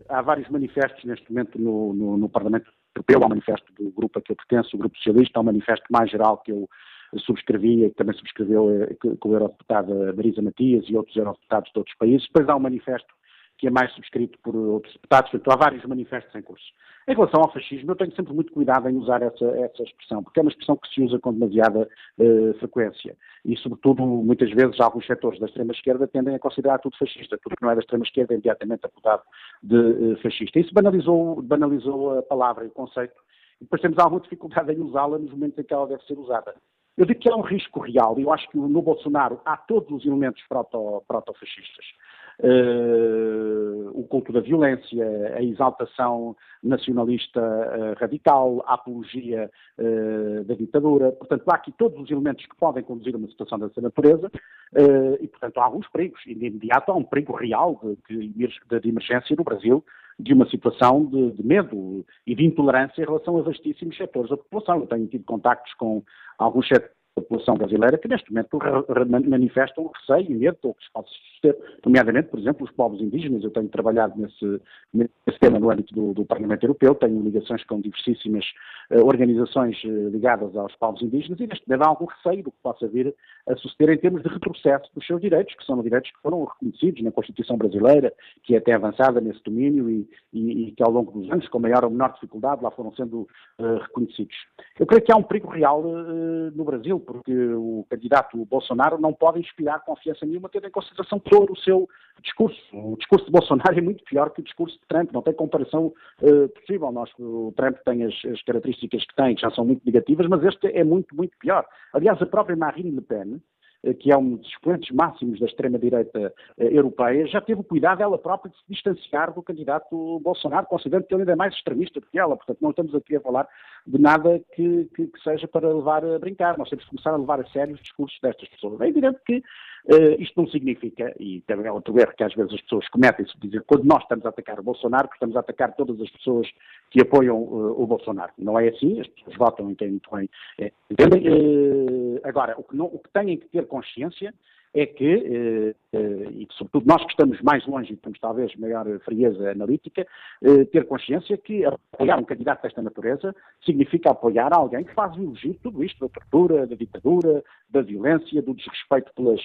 Há vários manifestos neste momento no, no, no Parlamento Europeu, há um manifesto do grupo a que eu pertenço, o Grupo Socialista, há um manifesto mais geral que eu subscrevia, que também subscreveu eh, com o Eurodeputado Marisa Matias e outros Eurodeputados de outros países. Depois há um manifesto que é mais subscrito por outros deputados, portanto há vários manifestos em curso. Em relação ao fascismo, eu tenho sempre muito cuidado em usar essa, essa expressão, porque é uma expressão que se usa com demasiada uh, frequência. E, sobretudo, muitas vezes, alguns setores da extrema-esquerda tendem a considerar tudo fascista. Tudo que não é da extrema-esquerda é imediatamente apodado de uh, fascista. Isso banalizou, banalizou a palavra e o conceito. E depois temos alguma dificuldade em usá-la nos momentos em que ela deve ser usada. Eu digo que é um risco real, e eu acho que no Bolsonaro há todos os elementos proto-fascistas. Uh, o culto da violência, a exaltação nacionalista uh, radical, a apologia uh, da ditadura. Portanto, há aqui todos os elementos que podem conduzir a uma situação dessa natureza e, portanto, há alguns perigos. E, de imediato, há um perigo real de, de, de emergência no Brasil de uma situação de, de, medo e de intolerância em relação a vastíssimos setores da população. Eu tenho tido contactos com alguns setores população brasileira que neste momento manifestam receio e medo do que se pode suceder, nomeadamente, por exemplo, os povos indígenas. Eu tenho trabalhado nesse, nesse tema no âmbito do, do, Parlamento Europeu, tenho ligações com diversíssimas uh, organizações uh, ligadas aos povos indígenas e neste momento há algum receio do que possa vir a suceder em termos de retrocesso dos seus direitos, que são direitos que foram reconhecidos na Constituição brasileira, que é até avançada nesse domínio e, e, e que ao longo dos anos, com maior ou menor dificuldade, lá foram sendo uh, reconhecidos. Eu creio que há um perigo real no Brasil, porque o candidato Bolsonaro não pode inspirar confiança nenhuma, tendo em consideração todo o seu discurso. O discurso de Bolsonaro é muito pior que o discurso de Trump, não tem comparação uh, possível. Nós, o Trump tem as, as, características que tem, que já são muito negativas, mas este é muito, muito pior. Aliás, a própria Marine Le Pen, que é um dos expoentes máximos da extrema-direita uh, europeia, já teve o cuidado ela própria de se distanciar do candidato Bolsonaro, considerando que ele ainda é mais extremista do que ela. Portanto, não estamos aqui a falar de nada que, que, que, seja para levar a brincar. Nós temos que começar a levar a sério os discursos destas pessoas. É evidente que uh, isto não significa, e também é outro erro que às vezes as pessoas cometem-se, dizer quando nós estamos a atacar o Bolsonaro, que estamos a atacar todas as pessoas que apoiam uh, o Bolsonaro. Não é assim, as pessoas votam quem muito bem é, entendem. Uh, agora, o que, não, o que têm que ter consciência é que, eh, eh, e sobretudo nós que estamos mais longe e temos talvez maior frieza analítica, eh, ter consciência que apoiar um candidato desta natureza significa apoiar alguém que faz elogio de tudo isto, da tortura, da ditadura, da violência, do desrespeito pelas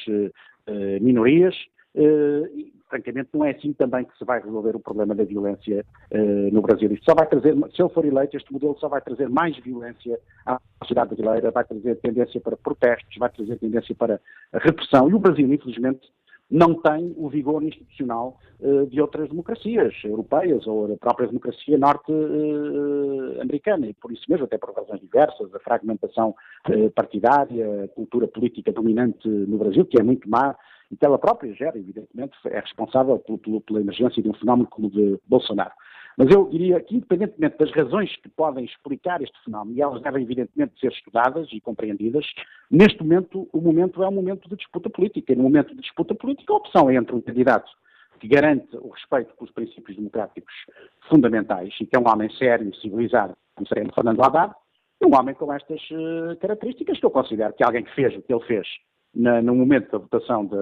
minorias, e, francamente, não é assim também que se vai resolver o problema da violência uh, no Brasil. Isto só vai trazer, se ele for eleito, este modelo só vai trazer mais violência à sociedade brasileira, vai trazer tendência para protestos, vai trazer tendência para repressão. E o Brasil, infelizmente, não tem o vigor institucional uh, de outras democracias europeias ou da própria democracia norte-americana. Uh, e por isso mesmo, até por razões diversas, a fragmentação uh, partidária, a cultura política dominante no Brasil, que é muito má, e que ela própria gera, evidentemente, é responsável pelo, pela emergência de um fenómeno como o de Bolsonaro. Mas eu diria que, independentemente das razões que podem explicar este fenómeno, e elas devem evidentemente ser estudadas e compreendidas, neste momento o momento é um momento de disputa política. E no momento de disputa política, a opção é entre um candidato que garante o respeito pelos princípios democráticos fundamentais e que é um homem sério e civilizado, como seria Fernando Haddad, um homem com estas uh, características que eu considero que alguém que fez o que ele fez na, no momento da votação de,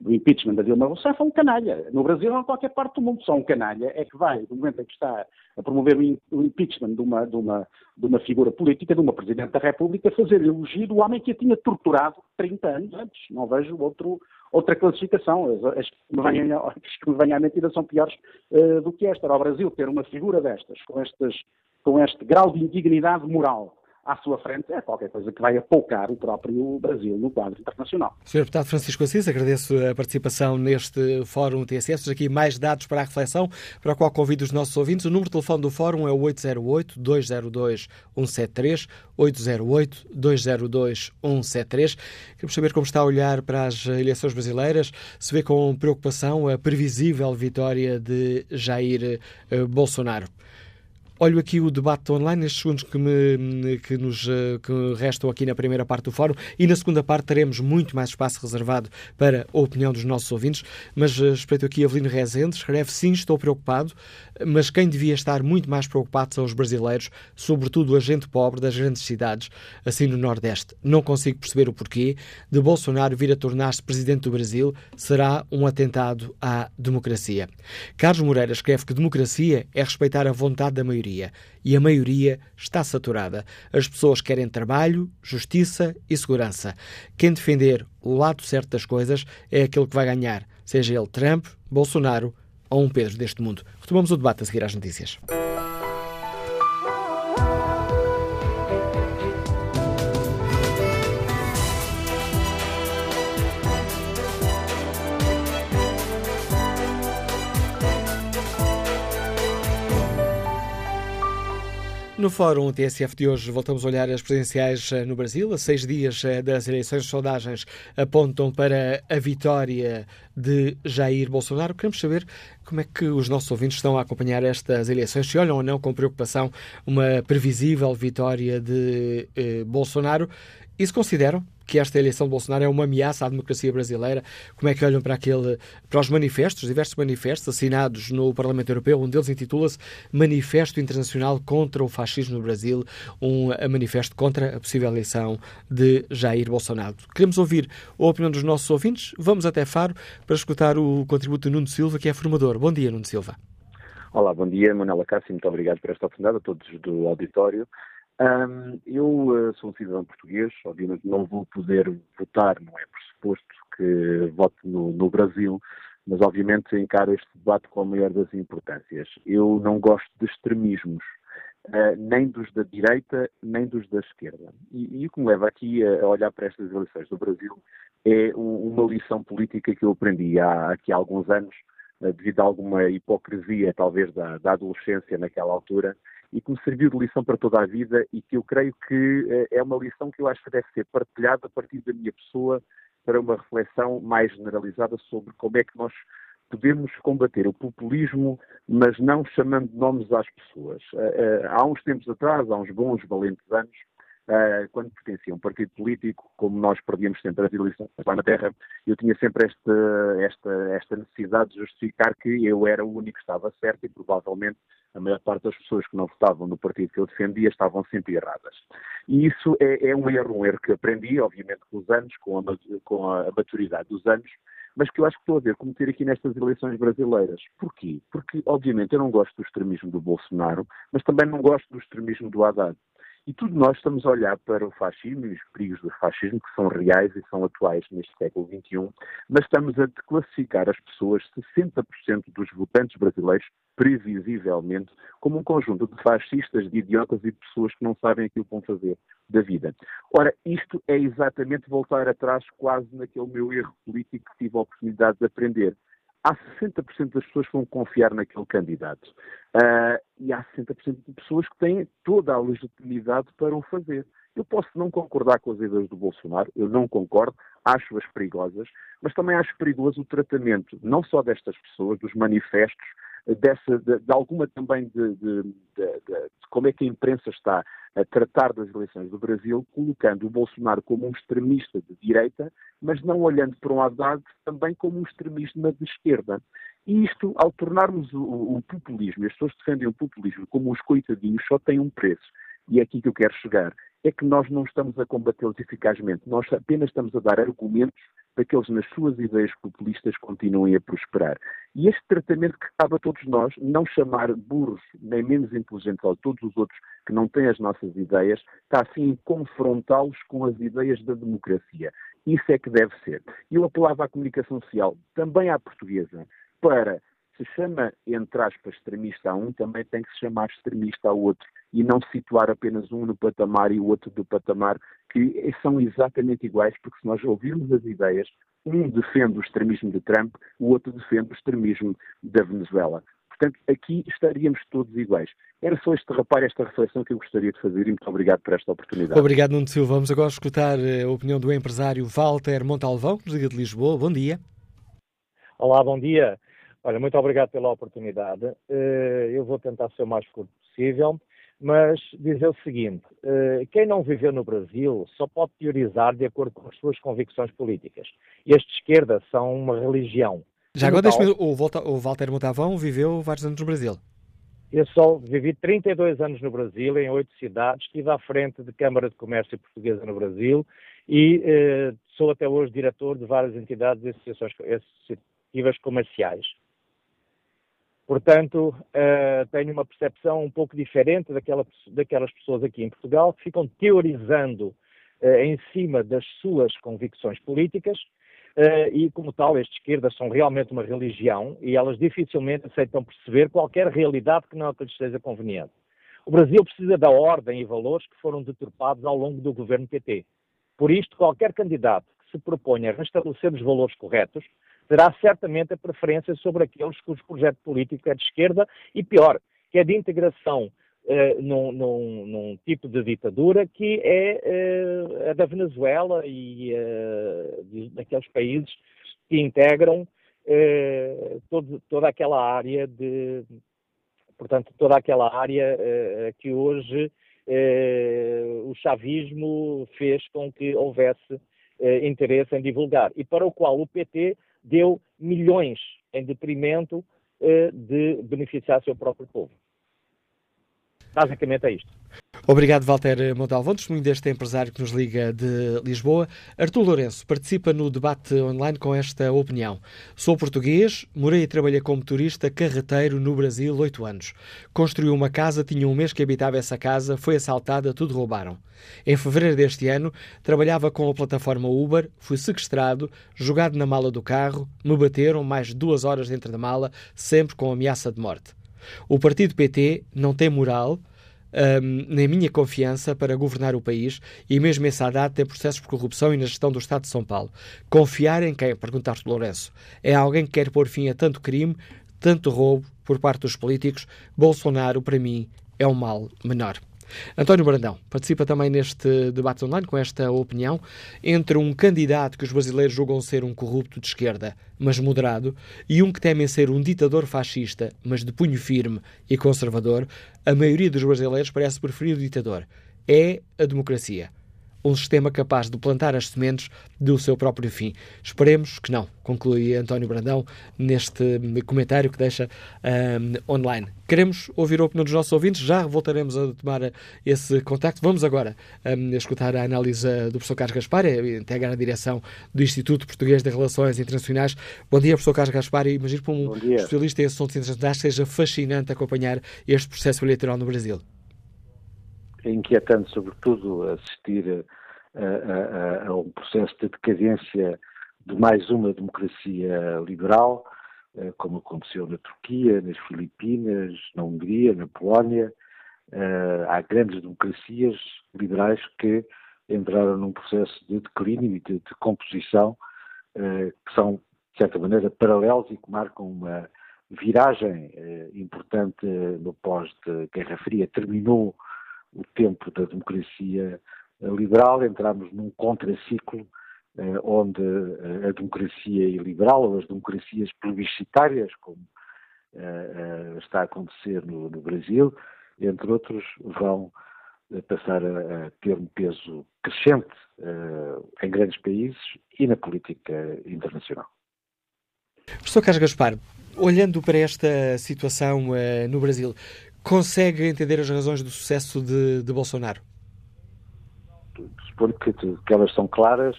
do impeachment da Dilma Rousseff é um canalha. No Brasil ou em qualquer parte do mundo, só um canalha é que vai, no momento em que está a promover o, impeachment de uma, de, uma, de uma figura política, de uma Presidente da República, fazer elogio do homem que a tinha torturado 30 anos antes. Não vejo outro, outra classificação. As, que me venham, à mentira são piores uh, do que esta. Ora, o Brasil ter uma figura destas, com, estes, com este grau de indignidade moral, à sua frente é qualquer coisa que vai apoucar o próprio Brasil no quadro internacional. Sr. Deputado Francisco Assis, agradeço a participação neste Fórum TSF. Aqui mais dados para a reflexão, para o qual convido os nossos ouvintes. O número de telefone do Fórum é o 808-202-173, 808-202-173. Queremos saber como está a olhar para as eleições brasileiras, se vê com preocupação a previsível vitória de Jair eh, Bolsonaro. Olho aqui o debate online, nestes segundos que, me, que nos eh, que restam aqui na primeira parte do fórum, e na segunda parte teremos muito mais espaço reservado para a opinião dos nossos ouvintes. Mas uh, respeito aqui a Avelino Rezende, escreve: Sim, estou preocupado, mas quem devia estar muito mais preocupado são os brasileiros, sobretudo a gente pobre das grandes cidades, assim no Nordeste. Não consigo perceber o porquê de Bolsonaro vir a tornar-se presidente do Brasil será um atentado à democracia. Carlos Moreira escreve que democracia é respeitar a vontade da maioria. E a maioria está saturada. As pessoas querem trabalho, justiça e segurança. Quem defender o lado certo das coisas é aquele que vai ganhar, seja ele Trump, Bolsonaro ou um Pedro deste mundo. Retomamos o debate a seguir às notícias. No Fórum TSF de hoje voltamos a olhar as presidenciais eh, no Brasil. A seis dias eh, das eleições, sondagens apontam para a vitória de Jair Bolsonaro. Queremos saber como é que os nossos ouvintes estão a acompanhar estas eleições, se olham ou não com preocupação uma previsível vitória de eh, Bolsonaro e se consideram que esta eleição de Bolsonaro é uma ameaça à democracia brasileira. Como é que olham para aquele, para os manifestos, diversos manifestos assinados no Parlamento Europeu, um deles intitula-se Manifesto Internacional contra o Fascismo no Brasil, um manifesto contra a possível eleição de Jair Bolsonaro. Queremos ouvir a opinião dos nossos ouvintes. Vamos até Faro para escutar o contributo de Nuno Silva, que é formador. Bom dia, Nuno Silva. Olá, bom dia, Manuela Cássio, muito obrigado por esta oportunidade, a todos do auditório. Um, eu uh, sou um cidadão português, obviamente não vou poder votar, não é pressuposto que vote no, no Brasil, mas obviamente encaro este debate com a maior das importâncias. Eu não gosto de extremismos, uh, nem dos da direita, nem dos da esquerda. E, e o que me leva aqui a, olhar para estas eleições do Brasil é um, uma lição política que eu aprendi há, aqui há alguns anos, uh, devido a alguma hipocrisia, talvez, da, da adolescência naquela altura, e que me serviu de lição para toda a vida e que eu creio que eh, é uma lição que eu acho que deve ser partilhada a partir da minha pessoa para uma reflexão mais generalizada sobre como é que nós podemos combater o populismo, mas não chamando nomes às pessoas. Eh, eh, há uns tempos atrás, há uns bons, valentes anos, quando pertencia a um partido político, como nós perdíamos sempre as eleições lá na Terra, eu tinha sempre esta, esta, esta necessidade de justificar que eu era o único que estava certo e provavelmente a maior parte das pessoas que não votavam no partido que eu defendia estavam sempre erradas. E isso é, é um erro, um erro que aprendi, obviamente, com os anos, com a, com a maturidade dos anos, mas que eu acho que estou a ver cometer aqui nestas eleições brasileiras. Porquê? Porque, obviamente, eu não gosto do extremismo do Bolsonaro, mas também não gosto do extremismo do Haddad. E tudo nós estamos a olhar para o fascismo e os perigos do fascismo, que são reais e são atuais neste século XXI, mas estamos a classificar as pessoas, 60% dos votantes brasileiros, previsivelmente, como um conjunto de fascistas, de idiotas e de pessoas que não sabem aquilo que vão fazer da vida. Ora, isto é exatamente voltar atrás quase naquele meu erro político que tive a oportunidade de aprender há 60% das pessoas que vão confiar naquele candidato. Uh, e há 60% de pessoas que têm toda a legitimidade para o fazer. Eu posso não concordar com as ideias do Bolsonaro, eu não concordo, acho-as perigosas, mas também acho perigoso o tratamento, não só destas pessoas, dos manifestos, dessa, de, de alguma também de, de, como é que a imprensa está a tratar das eleições do Brasil, colocando o Bolsonaro como um extremista de direita, mas não olhando para um Haddad também como um extremista de esquerda. E isto, ao tornarmos o, o populismo, as pessoas defendem o populismo como os coitadinhos, só tem um preço. E é aqui que eu quero chegar. É que nós não estamos a combatê-los eficazmente, nós apenas estamos a dar argumentos para que eles, nas suas ideias populistas, continuem a prosperar. E este tratamento que cabe a todos nós, não chamar burros nem menos inteligentes a todos os outros que não têm as nossas ideias, está assim confrontá-los com as ideias da democracia. Isso é que deve ser. Eu apelava à comunicação social, também à portuguesa, para se chama, entre aspas, extremista a um, também tem que se chamar extremista a outro e não situar apenas um no patamar e o outro do patamar, que são exatamente iguais, porque se nós ouvirmos as ideias, um defende o extremismo de Trump, o outro defende o extremismo da Venezuela. Portanto, aqui estaríamos todos iguais. Era só este rapaz, esta reflexão que eu gostaria de fazer e muito obrigado por esta oportunidade. Obrigado, Nuno Silva. Vamos agora escutar eh, a opinião do empresário Walter Montalvão, que nos liga de Lisboa. Bom dia. Olá, bom dia. Olha, muito obrigado pela oportunidade. Uh, eu vou tentar ser o mais curto possível, mas dizer o seguinte: uh, quem não viveu no Brasil só pode teorizar de acordo com as suas convicções políticas. E as de esquerda são uma religião. Já agora, deixe-me. O, Walter Motavão viveu vários anos no Brasil. Eu só vivi 32 anos no Brasil, em oito cidades, estive à frente de Câmara de Comércio Portuguesa no Brasil e eh, sou até hoje diretor de várias entidades e associações associativas comerciais. Portanto, uh, tenho uma percepção um pouco diferente daquela, daquelas pessoas aqui em Portugal que ficam teorizando uh, em cima das suas convicções políticas uh, e, como tal, as esquerdas são realmente uma religião e elas dificilmente aceitam perceber qualquer realidade que não lhes seja conveniente. O Brasil precisa da ordem e valores que foram deturpados ao longo do governo PT. Por isto, qualquer candidato que se proponha a restabelecer os valores corretos terá certamente a preferência sobre aqueles cujo projeto político é de esquerda e, pior, que é de integração uh, num, num, num, tipo de ditadura que é uh, a da Venezuela e de, daqueles países que integram todo, toda aquela área de, portanto, toda aquela área que hoje o chavismo fez com que houvesse interesse em divulgar. E para o qual o PT deu milhões em detrimento de beneficiar seu próprio povo. Basicamente é isto. Obrigado, Walter Montalvão, testemunho deste empresário que nos liga de Lisboa. Artur Lourenço participa no debate online com esta opinião. Sou português, morei e trabalhei como turista carreteiro no Brasil oito anos. Construiu uma casa, tinha um mês que habitava essa casa, foi assaltada, tudo roubaram. Em fevereiro deste ano, trabalhava com a plataforma Uber, fui sequestrado, jogado na mala do carro, me bateram mais de duas horas dentro da mala, sempre com ameaça de morte. O partido PT não tem moral um, nem minha confiança para governar o país e mesmo essa data tem processos por corrupção e na gestão do Estado de São Paulo. Confiar em quem? Perguntaste Lourenço. É alguém que quer pôr fim a tanto crime, tanto roubo por parte dos políticos. Bolsonaro, para mim, é um mal menor. António Brandão participa também neste debate online com esta opinião entre um candidato que os brasileiros julgam ser um corrupto de esquerda, mas moderado, e um que temem ser um ditador fascista, mas de punho firme e conservador. A maioria dos brasileiros parece preferir o ditador. É a democracia um sistema capaz de plantar as sementes do seu próprio fim. Esperemos que não, conclui António Brandão neste comentário que deixa um, online. Queremos ouvir a opinião dos nossos ouvintes, já voltaremos a tomar esse contacto. Vamos agora um, escutar a análise do professor Carlos Gaspar, é, integra a direção do Instituto Português de Relações Internacionais. Bom dia, professor Carlos Gaspar, e imagino para um especialista em assuntos internacionais seja fascinante acompanhar este processo eleitoral no Brasil é inquietante, sobretudo, assistir a, a, a, um processo de decadência de mais uma democracia liberal, eh, como aconteceu na Turquia, nas Filipinas, na Hungria, na Polónia. Eh, há grandes democracias liberais que entraram num processo de declínio e de, de composição eh, que são, de certa maneira, paralelos e que marcam uma viragem importante no pós-Guerra Fria. Terminou o tempo da democracia eh, liberal, entramos num contraciclo eh, onde eh, a democracia liberal ou as democracias plebiscitárias, como está a acontecer no, no Brasil, entre outros, vão passar a, a, ter um peso crescente em grandes países e na política internacional. Professor Carlos Gaspar, olhando para esta situação no Brasil, consegue entender as razões do sucesso de, de Bolsonaro? Suponho que, que, elas são claras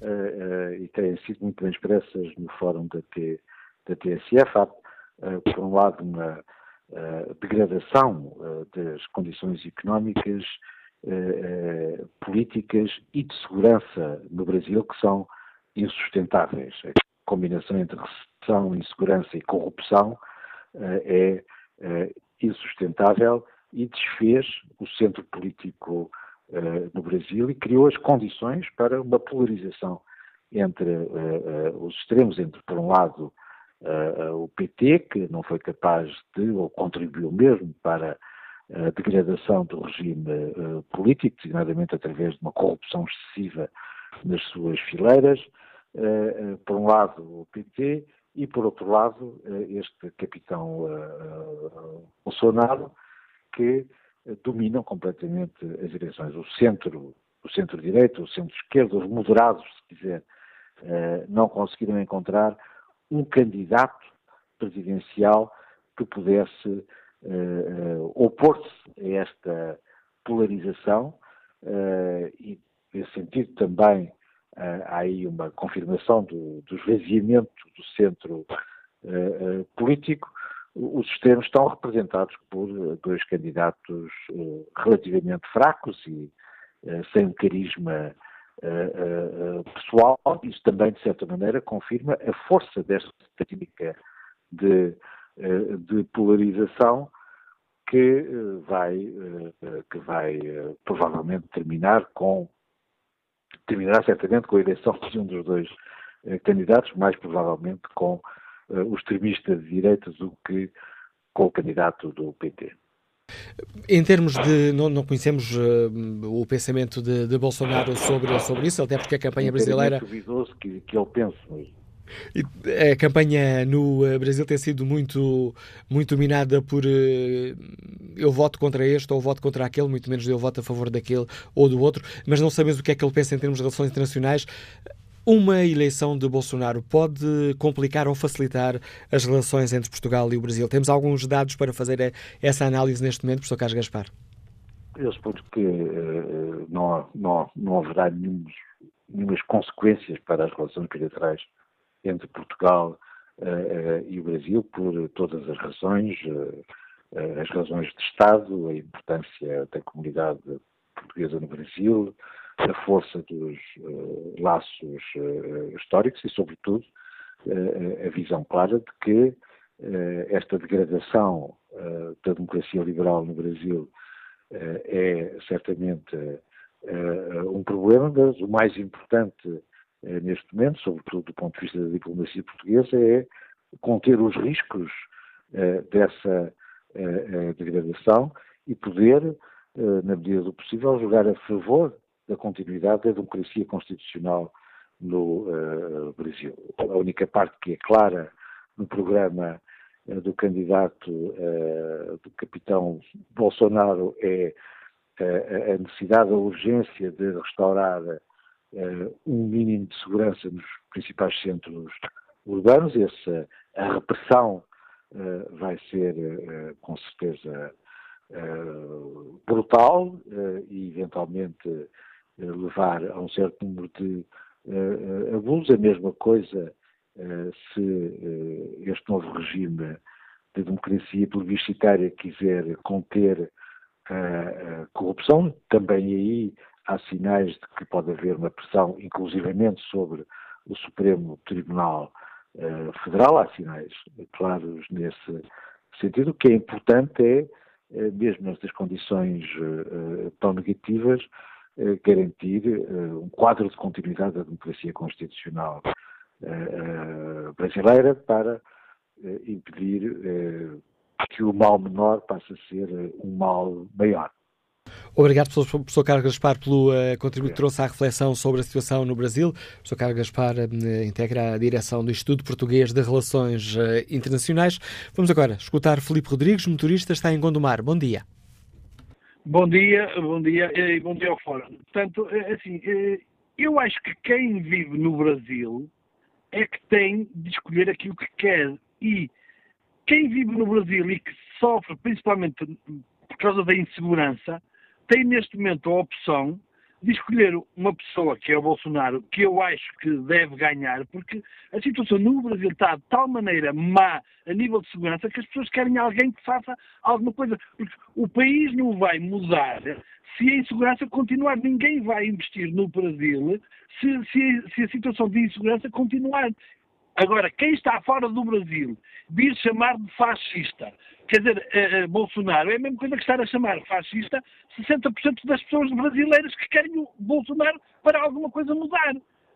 uh, uh, e têm sido muito bem expressas no fórum da, T, da TSF. Há, uh, por um lado, uma degradação das condições económicas, políticas e de segurança no Brasil que são insustentáveis. A combinação entre recessão, insegurança e corrupção é insustentável e desfez o centro político uh, no Brasil e criou as condições para uma polarização entre uh, uh, os extremos, entre, por um lado, o PT, que não foi capaz de, ou contribuiu mesmo para a degradação do regime político, designadamente através de uma corrupção excessiva nas suas fileiras, por um lado o PT, e, por outro lado, este capitão Bolsonaro, que dominam completamente as eleições. O centro, o centro-direita, o centro-esquerda, os moderados, se quiser, não conseguiram encontrar um candidato presidencial que pudesse opor-se a esta polarização e, nesse sentido, também há aí uma confirmação do, do esvaziamento do centro uh, uh, político, os extremos estão representados por dois candidatos uh, relativamente fracos e sem um carisma pessoal. Isso também, de certa maneira, confirma a força desta técnica de, de polarização que vai, que vai provavelmente terminar com terminará certamente com a eleição de um dos dois eh, candidatos, mais provavelmente com eh, o extremista de direita do que com o candidato do PT. Em termos de. Não, não conhecemos uh, o pensamento de, de, Bolsonaro sobre, sobre isso, até porque a campanha brasileira. duvidoso que, que ele pense mesmo. A campanha no eh, Brasil tem sido muito, muito dominada por uh, eu voto contra este ou voto contra aquele, muito menos eu voto a favor daquele ou do outro, mas não sabemos o que é que ele pensa em termos de relações internacionais. Uma eleição de Bolsonaro pode complicar ou facilitar as relações entre Portugal e o Brasil? Temos alguns dados para fazer eh, essa análise neste momento, professor Carlos Gaspar? Eu suponho que não, não, não haverá nenhum, nenhumas consequências para as relações bilaterais entre Portugal uh, e o Brasil por todas as razões, uh, as razões de Estado, a importância da comunidade portuguesa no Brasil, a força dos laços históricos e, sobretudo, a visão clara de que esta degradação da democracia liberal no Brasil é certamente um problema, mas o mais importante eh, neste momento, sobretudo do ponto de vista da diplomacia portuguesa, é conter os riscos eh, dessa eh, degradação e poder, na medida do possível, jogar a favor da continuidade da democracia constitucional no Brasil. A única parte que é clara no programa do candidato do capitão Bolsonaro é a necessidade, a urgência de restaurar um mínimo de segurança nos principais centros urbanos. Essa, a repressão uh, vai ser, uh, com certeza, brutal e, eventualmente, levar a um certo número de abusos. A mesma coisa se este novo regime de democracia plebiscitária quiser conter a corrupção, também aí há sinais de que pode haver uma pressão, inclusivamente sobre o Supremo Tribunal uh, Federal, há sinais claros nesse sentido. O que é importante é, uh, mesmo nestas condições uh, tão negativas, garantir um quadro de continuidade da democracia constitucional brasileira para impedir que o mal menor passe a ser um mal maior. Obrigado, professor Carlos Gaspar, pelo uh, contributo que trouxe à reflexão sobre a situação no Brasil. O professor Carlos Gaspar uh, integra a direção do Instituto Português de Relações uh, Internacionais. Vamos agora escutar Felipe Rodrigues, motorista, está em Gondomar. Bom dia. Bom dia, bom dia e bom dia ao fórum. Portanto, assim, eu acho que quem vive no Brasil é que tem de escolher aquilo que quer. E quem vive no Brasil e que sofre principalmente por causa da insegurança, tem neste momento a opção de escolher uma pessoa que é o Bolsonaro, que eu acho que deve ganhar, porque a situação no Brasil está de tal maneira má a nível de segurança que as pessoas querem alguém que faça alguma coisa. Porque o país não vai mudar se a insegurança continuar. Ninguém vai investir no Brasil se, se, se a situação de insegurança continuar. Agora, quem está fora do Brasil vir chamar de fascista, quer dizer, uh, uh, Bolsonaro, é a mesma coisa que estar a chamar fascista 60% das pessoas brasileiras que querem o Bolsonaro para alguma coisa mudar.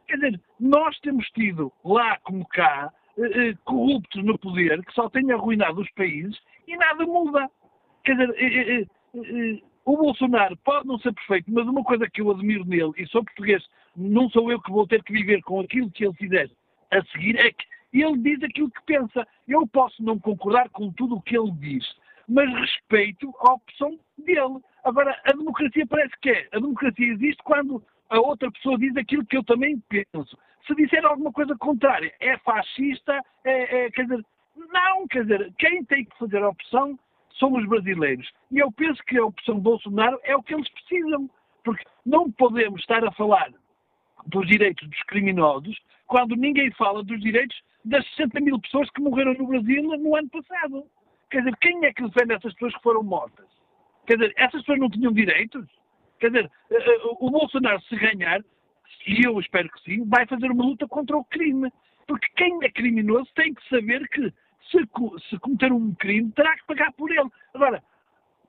Quer dizer, nós temos tido lá como cá uh, corruptos no poder que só têm arruinado os países e nada muda. Quer dizer, o Bolsonaro pode não ser perfeito, mas uma coisa que eu admiro nele, e sou português, não sou eu que vou ter que viver com aquilo que ele fizer a seguir, é que ele diz aquilo que pensa. Eu posso não concordar com tudo o que ele diz, mas respeito a opção dele. Agora, a democracia parece que é. A democracia existe quando a outra pessoa diz aquilo que eu também penso. Se disser alguma coisa contrária, é fascista, é, é, quer dizer, não, quer dizer, quem tem que fazer a opção são os brasileiros. E eu penso que a opção Bolsonaro é o que eles precisam, porque não podemos estar a falar dos direitos dos criminosos quando ninguém fala dos direitos das 60 mil pessoas que morreram no Brasil no ano passado. Quer dizer, quem é que defende essas pessoas que foram mortas? Quer dizer, essas pessoas não tinham direitos? Quer dizer, eh, eh, o Bolsonaro, se ganhar, e eu espero que sim, vai fazer uma luta contra o crime. Porque quem é criminoso tem que saber que se, se cometer um crime terá que pagar por ele. Agora,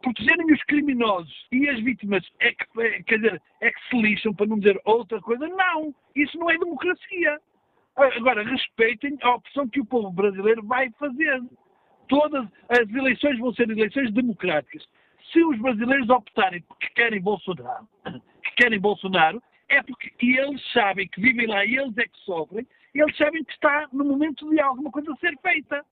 protegerem os criminosos e as vítimas é que, é, quer dizer, é que se lixam para não dizer outra coisa? Não, isso não é democracia. Agora, respeitem a opção que o povo brasileiro vai fazer. Todas as eleições vão ser eleições democráticas. Se os brasileiros optarem que querem Bolsonaro, que querem Bolsonaro, é porque eles sabem que vivem lá eles é que sofrem, eles sabem que está no momento de alguma coisa ser feita.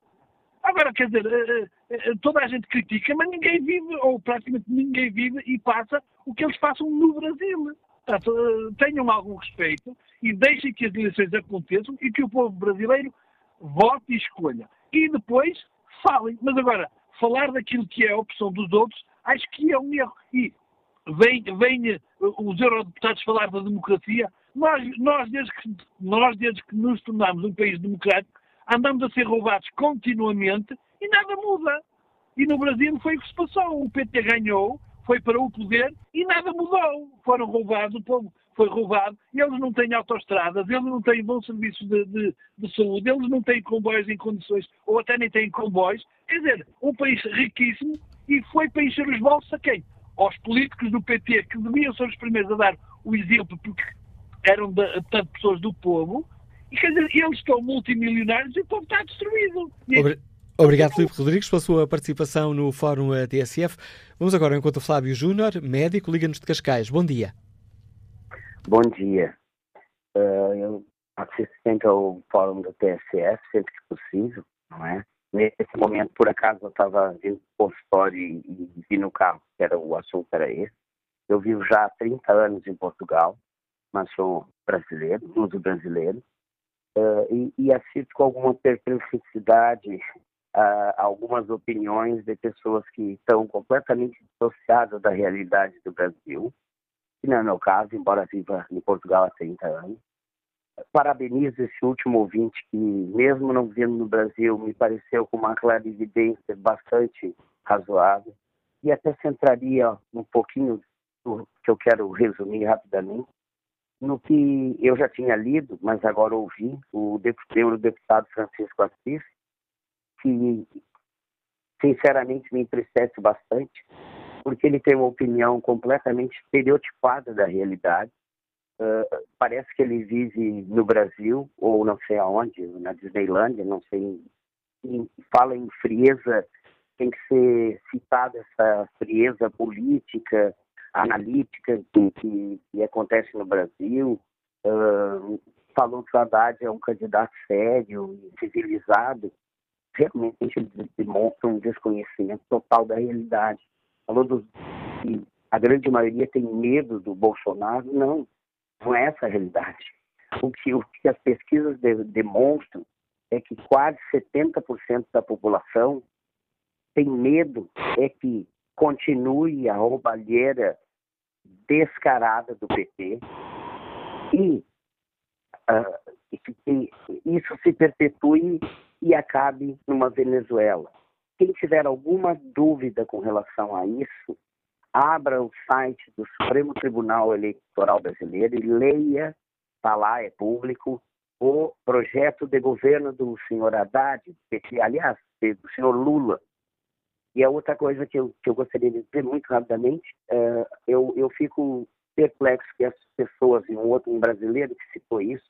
Agora, quer dizer, eh, eh, eh, toda a gente critica, mas ninguém vive, ou praticamente ninguém vive e passa o que eles passam no Brasil. Portanto, tenham algum respeito e deixem que as eleições aconteçam e que o povo brasileiro vote e escolha. E depois falem. Mas agora, falar daquilo que é a opção dos outros, acho que é um erro. E vem, vem os eurodeputados falar da democracia. Nós, nós, desde que, nós, desde que nos tornamos um país democrático, andamos a ser roubados continuamente e nada muda. E no Brasil foi o que se passou. O PT ganhou, foi para o poder e nada mudou. Foram roubados, o povo foi roubado, eles não têm autoestradas, eles não têm bons serviços de, de, de, saúde, eles não têm comboios em condições, ou até nem têm comboios. Quer dizer, um país riquíssimo e foi para encher os bolsos a quem? Aos políticos do PT, que deviam ser os primeiros a dar o exemplo, porque eram, portanto, pessoas do povo, dizer, eles estão multimilionários e o povo está destruído. Obri Obrigado, Filipe Rodrigues, pela sua participação no Fórum TSF. Vamos agora enquanto o Flávio Júnior, médico, liga-nos de Cascais. Bom dia. Bom dia. Uh, eu assisto sempre ao Fórum do TSF, sempre que possível, não é? Nesse momento, por acaso, eu estava vindo para o consultório e, e vi no carro que era o assunto era esse. Eu vivo já há 30 anos em Portugal, mas sou brasileiro, uso brasileiro uh, e, e, assisto com alguma perplexidade uh, algumas opiniões de pessoas que estão completamente dissociadas da realidade do Brasil, que não é meu caso, embora viva em Portugal há 30 anos. Parabenizo esse último ouvinte que, mesmo não vivendo no Brasil, me pareceu com uma clarividência bastante razoável e até centraria um pouquinho do que eu quero resumir rapidamente no que eu já tinha lido, mas agora ouvi, o eurodeputado Francisco Assis, que sinceramente me entristece bastante, porque ele tem uma opinião completamente estereotipada da realidade. Uh, parece que ele vive no Brasil, ou não sei aonde, na Disneylândia, não sei. Em, fala em frieza, tem que ser citada essa frieza política, analítica que, que, que acontece no Brasil. Uh, falou que o Haddad é um candidato sério e civilizado. Realmente demonstra um desconhecimento total da realidade. Falou dos, que a grande maioria tem medo do Bolsonaro. Não, não é essa a realidade. O que, o que as pesquisas de, demonstram é que quase 70% da população tem medo é que continue a roubalheira descarada do PT e uh, isso se perpetue e acabe numa Venezuela. Quem tiver alguma dúvida com relação a isso, abra o site do Supremo Tribunal Eleitoral Brasileiro e leia, está lá, é público, o projeto de governo do senhor Haddad, aliás, do senhor Lula, e a outra coisa que eu, que eu gostaria de dizer muito rapidamente, é, eu, eu fico perplexo que essas pessoas, e um outro um brasileiro que citou isso,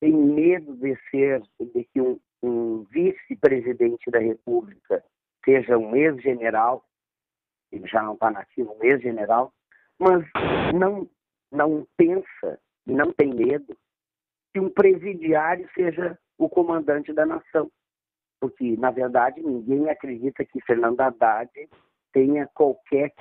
tem medo de ser, de que um, um vice-presidente da República seja um ex-general, ele já não está nativo, um ex-general, mas não, não pensa, não tem medo que um presidiário seja o comandante da nação. Porque, na verdade, ninguém acredita que Fernando Haddad tenha qualquer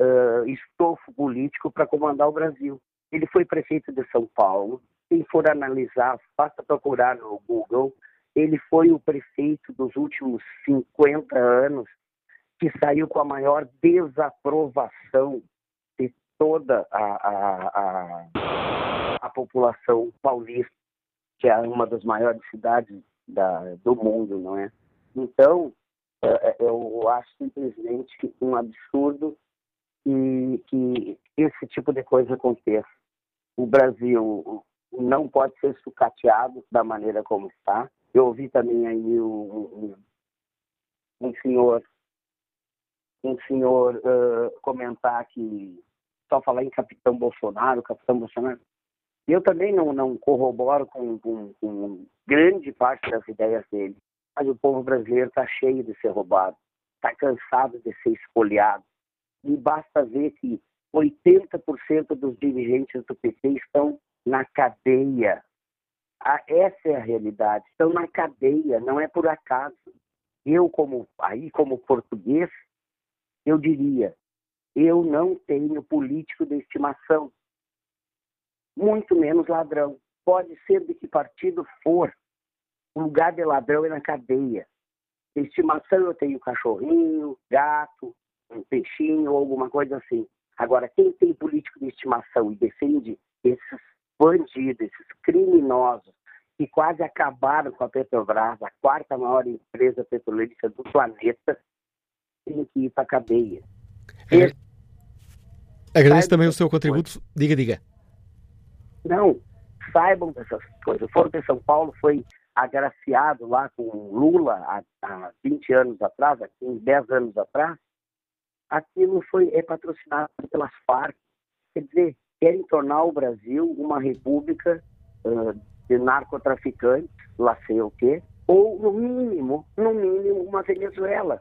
uh, estofo político para comandar o Brasil. Ele foi prefeito de São Paulo. Quem for analisar, basta procurar no Google. Ele foi o prefeito dos últimos 50 anos que saiu com a maior desaprovação de toda a, a, a, a população paulista, que é uma das maiores cidades da, do mundo, não é? Então, é, é, eu acho simplesmente um absurdo que, que esse tipo de coisa aconteça. O Brasil não pode ser sucateado da maneira como está. Eu ouvi também aí um, um, um senhor um senhor uh, comentar que só falar em Capitão Bolsonaro, Capitão Bolsonaro. Eu também não, não corroboro com, com, com grande parte das ideias dele, mas o povo brasileiro está cheio de ser roubado, está cansado de ser espoliado. E basta ver que 80% dos dirigentes do PT estão na cadeia. Ah, essa é a realidade. Estão na cadeia, não é por acaso. Eu, como aí, como português, eu diria: eu não tenho político de estimação, muito menos ladrão. Pode ser de que partido for. O lugar de ladrão é na cadeia. De estimação eu tenho cachorrinho, gato, um peixinho ou alguma coisa assim. Agora, quem tem político de estimação e defende esses bandidos, esses criminosos que quase acabaram com a Petrobras, a quarta maior empresa petrolífera do planeta, tem que ir para a cadeia. Agradeço também o seu contributo. Diga, diga. Não, saibam dessas coisas. O Foro de São Paulo foi agraciado lá com Lula há, há 20 anos atrás, há 10 anos atrás, aquilo foi, é patrocinado pelas Farc. Quer dizer, querem tornar o Brasil uma república uh, de narcotraficantes, lá sei o quê, ou no mínimo, no mínimo, uma Venezuela.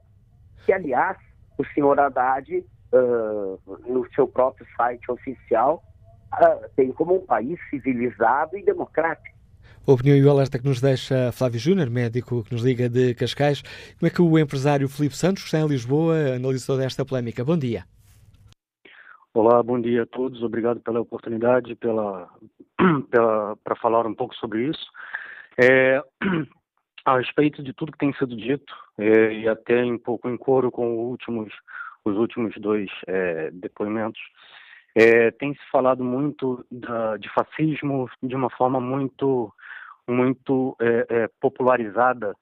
Que, aliás, o senhor Haddad, uh, no seu próprio site oficial, uh, tem como um país civilizado e democrático. A opinião e o alerta que nos deixa Flávio Júnior, médico que nos liga de Cascais. Como é que o empresário Filipe Santos, que está em Lisboa, analisou desta polémica? Bom dia. Olá, bom dia a todos. Obrigado pela oportunidade, pela, pela para falar um pouco sobre isso. É, a respeito de tudo que tem sido dito é, e até um pouco em coro com últimos, os últimos dois é, depoimentos, é, tem se falado muito da, de fascismo de uma forma muito muito é, é, popularizada,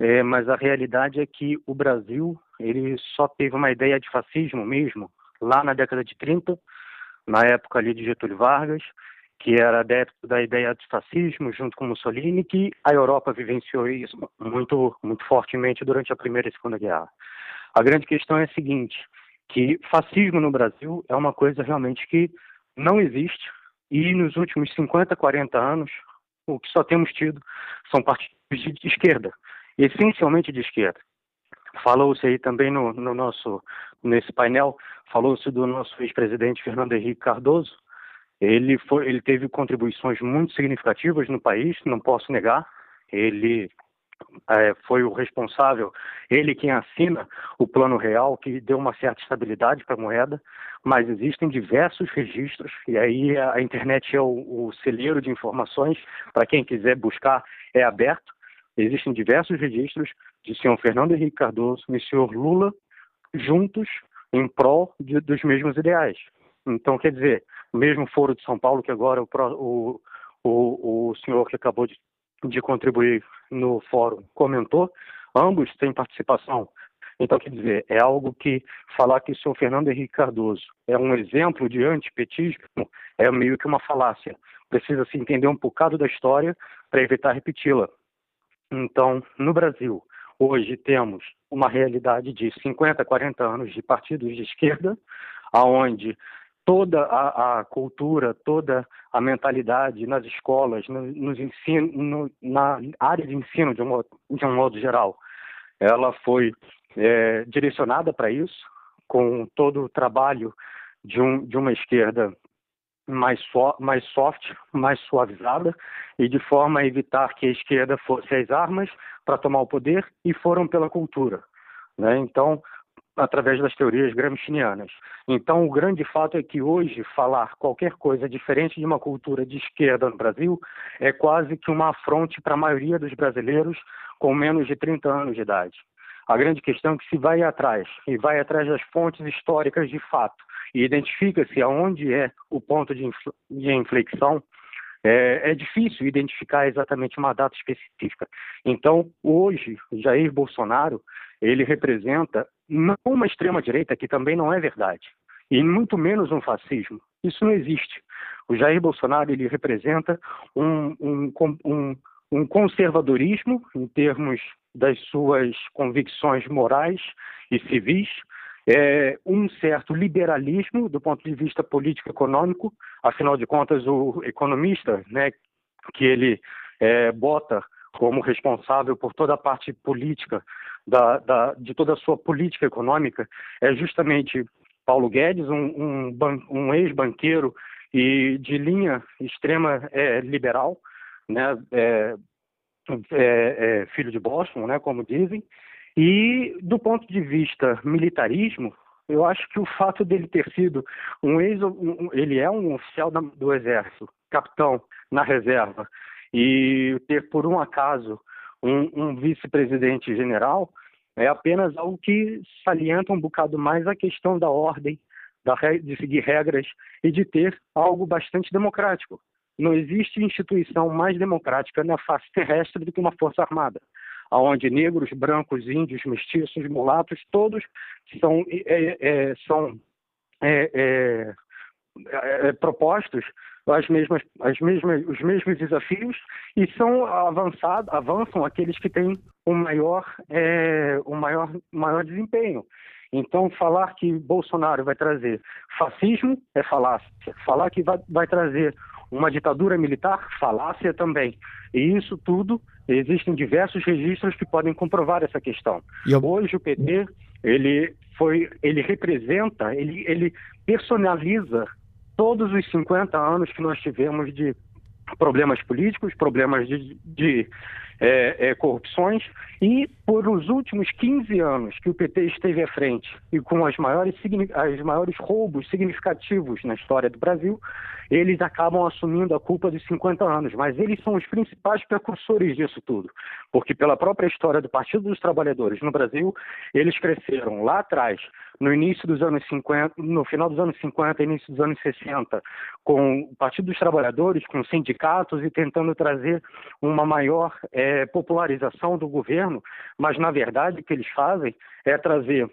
é, mas a realidade é que o Brasil ele só teve uma ideia de fascismo mesmo lá na década de 30, na época ali de Getúlio Vargas, que era adepto da ideia de fascismo junto com Mussolini, que a Europa vivenciou isso muito muito fortemente durante a Primeira e Segunda Guerra. A grande questão é a seguinte, que fascismo no Brasil é uma coisa realmente que não existe e nos últimos 50, 40 anos o que só temos tido são partidos de esquerda, essencialmente de esquerda. Falou-se aí também no, no, nosso nesse painel, falou-se do nosso ex-presidente Fernando Henrique Cardoso. Ele foi, ele teve contribuições muito significativas no país, não posso negar. Ele é, foi o responsável, ele quem assina o plano real, que deu uma certa estabilidade para a moeda, mas existem diversos registros, e aí a, internet é o, o celeiro de informações, para quem quiser buscar, é aberto. Existem diversos registros de senhor Fernando Henrique Cardoso e senhor Lula juntos em prol de, dos mesmos ideais. Então, quer dizer, mesmo Foro de São Paulo, que agora o, o, o senhor que acabou de de contribuir no fórum comentou, ambos têm participação. Então, quer dizer, é algo que falar que o senhor Fernando Henrique Cardoso é um exemplo de antipetismo é meio que uma falácia. Precisa se entender um bocado da história para evitar repeti-la. Então, no Brasil, hoje temos uma realidade de 50, 40 anos de partidos de esquerda, aonde toda a, a, cultura, toda a mentalidade nas escolas, no, nos ensino, no, na área de ensino de um, modo, de um modo geral, ela foi é, direcionada para isso, com todo o trabalho de, um, de uma esquerda mais, so, mais soft, mais suavizada, e de forma a evitar que a esquerda fosse às armas para tomar o poder, e foram pela cultura. Né? Então, através das teorias gramscianas. Então, o grande fato é que hoje falar qualquer coisa diferente de uma cultura de esquerda no Brasil é quase que uma afronte para a maioria dos brasileiros com menos de 30 anos de idade. A grande questão é que se vai atrás, e vai atrás das fontes históricas de fato, e identifica-se aonde é o ponto de, inflexão, é, é, difícil identificar exatamente uma data específica. Então, hoje, Jair Bolsonaro, ele representa não uma extrema-direita, que também não é verdade, e muito menos um fascismo. Isso não existe. O Jair Bolsonaro, ele representa um, um, um, um conservadorismo em termos das suas convicções morais e civis, é, um certo liberalismo do ponto de vista político-econômico, afinal de contas, o economista, né, que ele é, bota como responsável por toda a parte política, da, da, de toda a sua política econômica, é justamente Paulo Guedes, um, um, um ex-banqueiro e de linha extrema é, liberal, né, é, é, filho de Boston, né, como dizem, e do ponto de vista militarismo, eu acho que o fato dele ter sido um ex, um, ele é um oficial do exército, capitão na reserva, e ter por um acaso um, um vice-presidente general é apenas algo que salienta um bocado mais a questão da ordem, da, de seguir regras e de ter algo bastante democrático. Não existe instituição mais democrática na face terrestre do que uma força armada onde negros, brancos, índios, mestiços, mulatos, todos são, é, é, são é, é, propostos as mesmas, as mesmas, os mesmos desafios e são avançados, avançam aqueles que têm o maior, é, o maior, maior desempenho. Então, falar que Bolsonaro vai trazer fascismo é falácia. Falar que vai, vai trazer uma ditadura militar, falácia também. E isso tudo, existem diversos registros que podem comprovar essa questão. Eu... Hoje o PT, ele foi, ele representa, ele, ele personaliza todos os 50 anos que nós tivemos de problemas políticos, problemas de, de é, é, corrupções, e por os últimos 15 anos que o PT esteve à frente e com as maiores, as maiores roubos significativos na história do Brasil, eles acabam assumindo a culpa dos 50 anos, mas eles são os principais precursores disso tudo, porque pela própria história do Partido dos Trabalhadores no Brasil, eles cresceram lá atrás, no início dos anos 50, no final dos anos 50, início dos anos 60, com o Partido dos Trabalhadores, com sindicatos e tentando trazer uma maior é, popularização do governo, mas na verdade o que eles fazem é trazer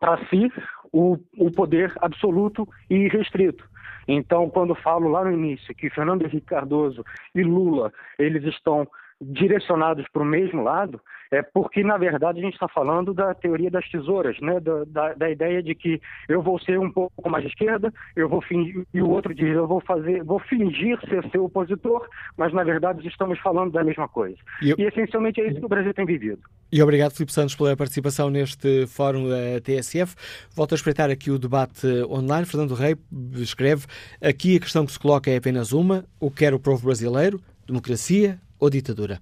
para si o, o poder absoluto e irrestrito. Então, quando falo lá no início que Fernando Henrique Cardoso e Lula eles estão direcionados para o mesmo lado, é porque, na verdade, a gente está falando da teoria das tesouras, né? Da, da, da, ideia de que eu vou ser um pouco mais de esquerda, eu vou fingir, e o outro diz, eu vou fazer, vou fingir ser seu opositor, mas, na verdade, estamos falando da mesma coisa. E, eu... e essencialmente é isso que o Brasil tem vivido. E obrigado, Filipe Santos, pela participação neste fórum da TSF. Volto a espreitar aqui o debate online. Fernando Rei escreve: aqui a questão que se coloca é apenas uma: o que quer o povo brasileiro? Democracia ou ditadura?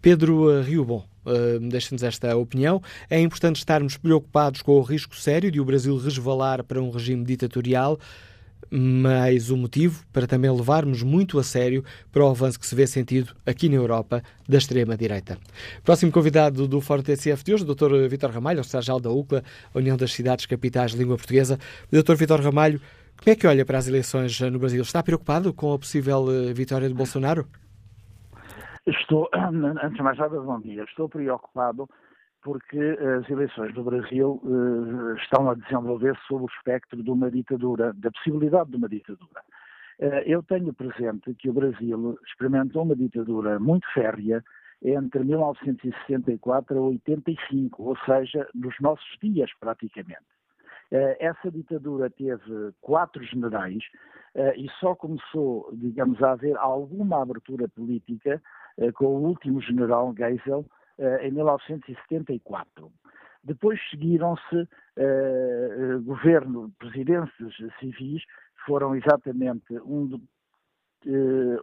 Pedro eh, Riobon, uh, deixa-nos esta opinião. É importante estarmos preocupados com o risco sério de o Brasil resvalar para um regime ditatorial, mas o motivo para também levarmos muito a sério para o avanço que se vê sentido aqui na Europa da extrema-direita. Próximo convidado do Fórum TCF de hoje, o Dr. Vitor Ramalho, secretário da UCLA, União das Cidades Capitais de Língua Portuguesa. Dr. Vitor Ramalho, como é que olha para as eleições no Brasil? Está preocupado com a possível eh, vitória de Bolsonaro? Estou, antes de mais nada, bom dia. Estou preocupado porque as eleições do Brasil uh, estão a desenvolver sob o espectro de uma ditadura, da possibilidade de uma ditadura. Uh, eu tenho presente que o Brasil experimentou uma ditadura muito férrea entre 1964 a 85, ou seja, nos nossos dias praticamente. Uh, essa ditadura teve quatro generais e só começou, digamos, a haver alguma abertura política eh, com o último general Geisel eh, em 1974. Depois seguiram-se governo, presidências civis, foram exatamente um de,